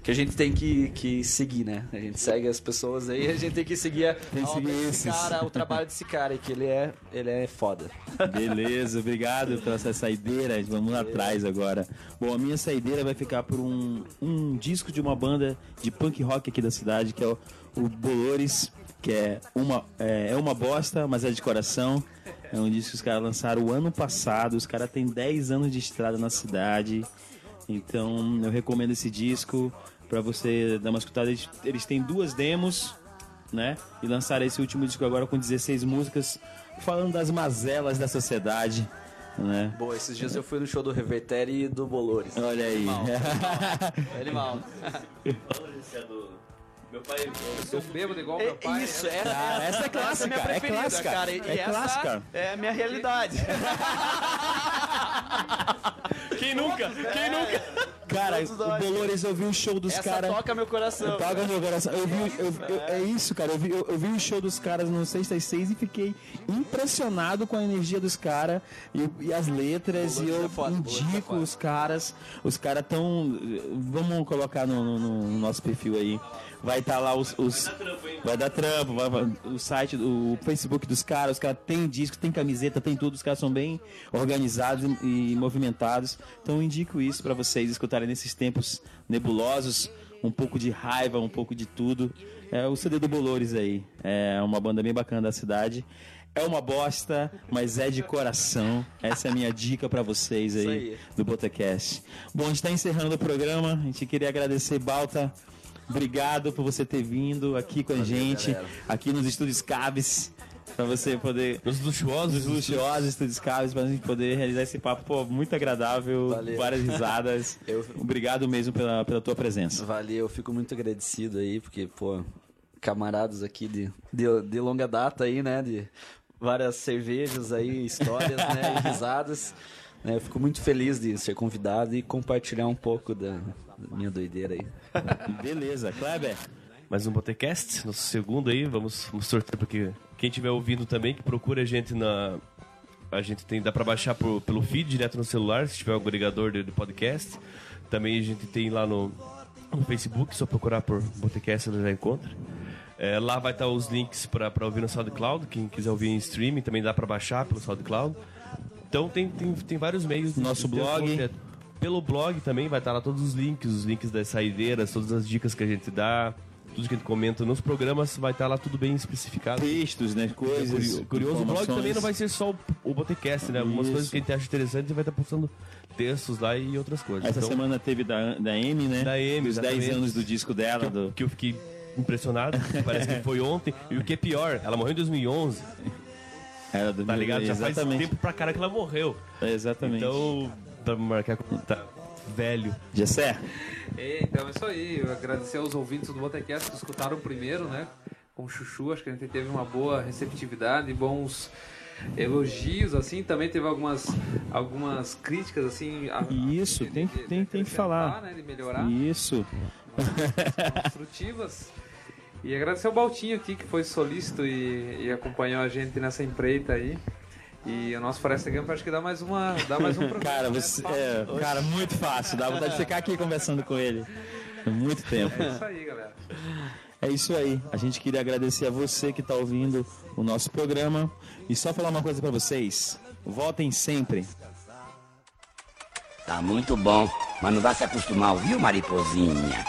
que a gente tem que, que seguir, né? A gente segue as pessoas aí, a gente tem que seguir a, Tem a obra desse cara, o trabalho desse cara, que ele é, ele é foda. Beleza, obrigado pela essa saideira. Vamos lá atrás agora. Bom, a minha saideira vai ficar por um, um disco de uma banda de punk rock aqui da cidade, que é o, o Bolores, que é uma, é, é uma bosta, mas é de coração. É um disco que os caras lançaram o ano passado. Os caras têm 10 anos de estrada na cidade. Então eu recomendo esse disco pra você dar uma escutada. Eles, eles têm duas demos, né? E lançaram esse último disco agora com 16 músicas falando das mazelas da sociedade, né? Boa, esses dias eu fui no show do Revertério e do Bolores. Olha aí. Animal. Animal. Meu pai. Eu sou bêbado igual meu pai. Isso, né? essa, Ah, essa é clássica, essa é minha é preferida, clássica, cara. E é essa clássica. é a minha realidade. Quem nunca? Quem nunca? Cara, o Dolores, eu vi o show dos essa caras. toca meu coração. Toca meu coração. Eu vi, eu- eu- é isso, cara. Eu vi, eu, eu vi o show dos caras no Sexta 6 e fiquei impressionado com a energia dos caras e, e as letras. E eu é foda, é indico os caras. Os caras tão. Vamos colocar no, no- no nosso perfil aí. Vai estar lá os. os- vai dar trampo, vai, vai- o site, o Facebook dos caras, os caras têm disco, tem camiseta, tem tudo, os caras são bem organizados e, e movimentados. Então eu indico isso pra vocês nesses tempos nebulosos, um pouco de raiva, um pouco de tudo. É o CD do Bolores aí. É uma banda bem bacana da cidade. É uma bosta, mas é de coração. Essa é a minha dica pra vocês aí, aí. do Botacast. Bom, a gente tá encerrando o programa. A gente queria agradecer, Balta. Obrigado por você ter vindo aqui com a gente, aqui nos estúdios Caves. Pra você poder. Os luxuosos. Os luxuosos estúdios Caves, pra gente poder realizar esse papo, pô, muito agradável, Valeu. várias risadas. Obrigado mesmo pela, pela tua presença. Valeu, eu fico muito agradecido aí, porque, pô, camaradas aqui de, de, de longa data aí, né? De várias cervejas aí, histórias, né? E risadas. né, Eu fico muito feliz de ser convidado e compartilhar um pouco da, da minha doideira aí. Beleza, Kleber. Mais um Botecast, nosso segundo aí. Vamos, vamos torcer porque quem estiver ouvindo também, que procure a gente na. A gente tem, dá pra baixar por- pelo feed direto no celular, se tiver um agregador de, de podcast. Também a gente tem lá no, no Facebook, só procurar por Botecast você já encontra. É, lá vai estar os links pra ouvir no SoundCloud. Quem quiser ouvir em streaming também dá pra baixar pelo SoundCloud. Então tem, tem, tem vários meios. de- Nosso de blog. contato. Pelo blog também vai estar lá todos os links, os links das saideiras, todas as dicas que a gente dá, tudo que a gente comenta nos programas, vai estar lá tudo bem especificado. Textos, né? Coisas. Curio- Curioso, o blog também não vai ser só o, o Botecast, né? Algumas Isso. coisas que a gente acha gente vai estar postando textos lá e outras coisas. Essa Então, semana teve da, da Amy, né? Da Amy, Os 10 exatamente. anos do disco dela. Do... que eu fiquei impressionado, parece que foi ontem. E o que é pior, ela morreu em 2011. Era do Tá ligado? Já faz Exatamente. tempo pra cara que ela morreu. Exatamente. Então, pra marcar tá velho. Gessé. Então é isso aí. Eu agradecer aos ouvintes do Botecast que escutaram o primeiro, né? Com o Chuchu, acho que a gente teve uma boa receptividade, bons elogios, assim. Também teve algumas, algumas críticas, assim. a- Isso, tem, tem, tem que falar. né, de melhorar. Isso. construtivas. E agradecer ao Baltinho aqui, que foi solícito e, e acompanhou a gente nessa empreita aí. E o nosso Floresta Gamp acho que dá mais uma, dá mais um programa. Cara, você, é, cara, muito fácil. Dá vontade de ficar aqui conversando com ele. Muito tempo. É isso aí, galera. É isso aí. A gente queria agradecer a você que está ouvindo o nosso programa. E só falar uma coisa para vocês. Votem sempre. Tá muito bom, mas não vai se acostumar, viu, mariposinha?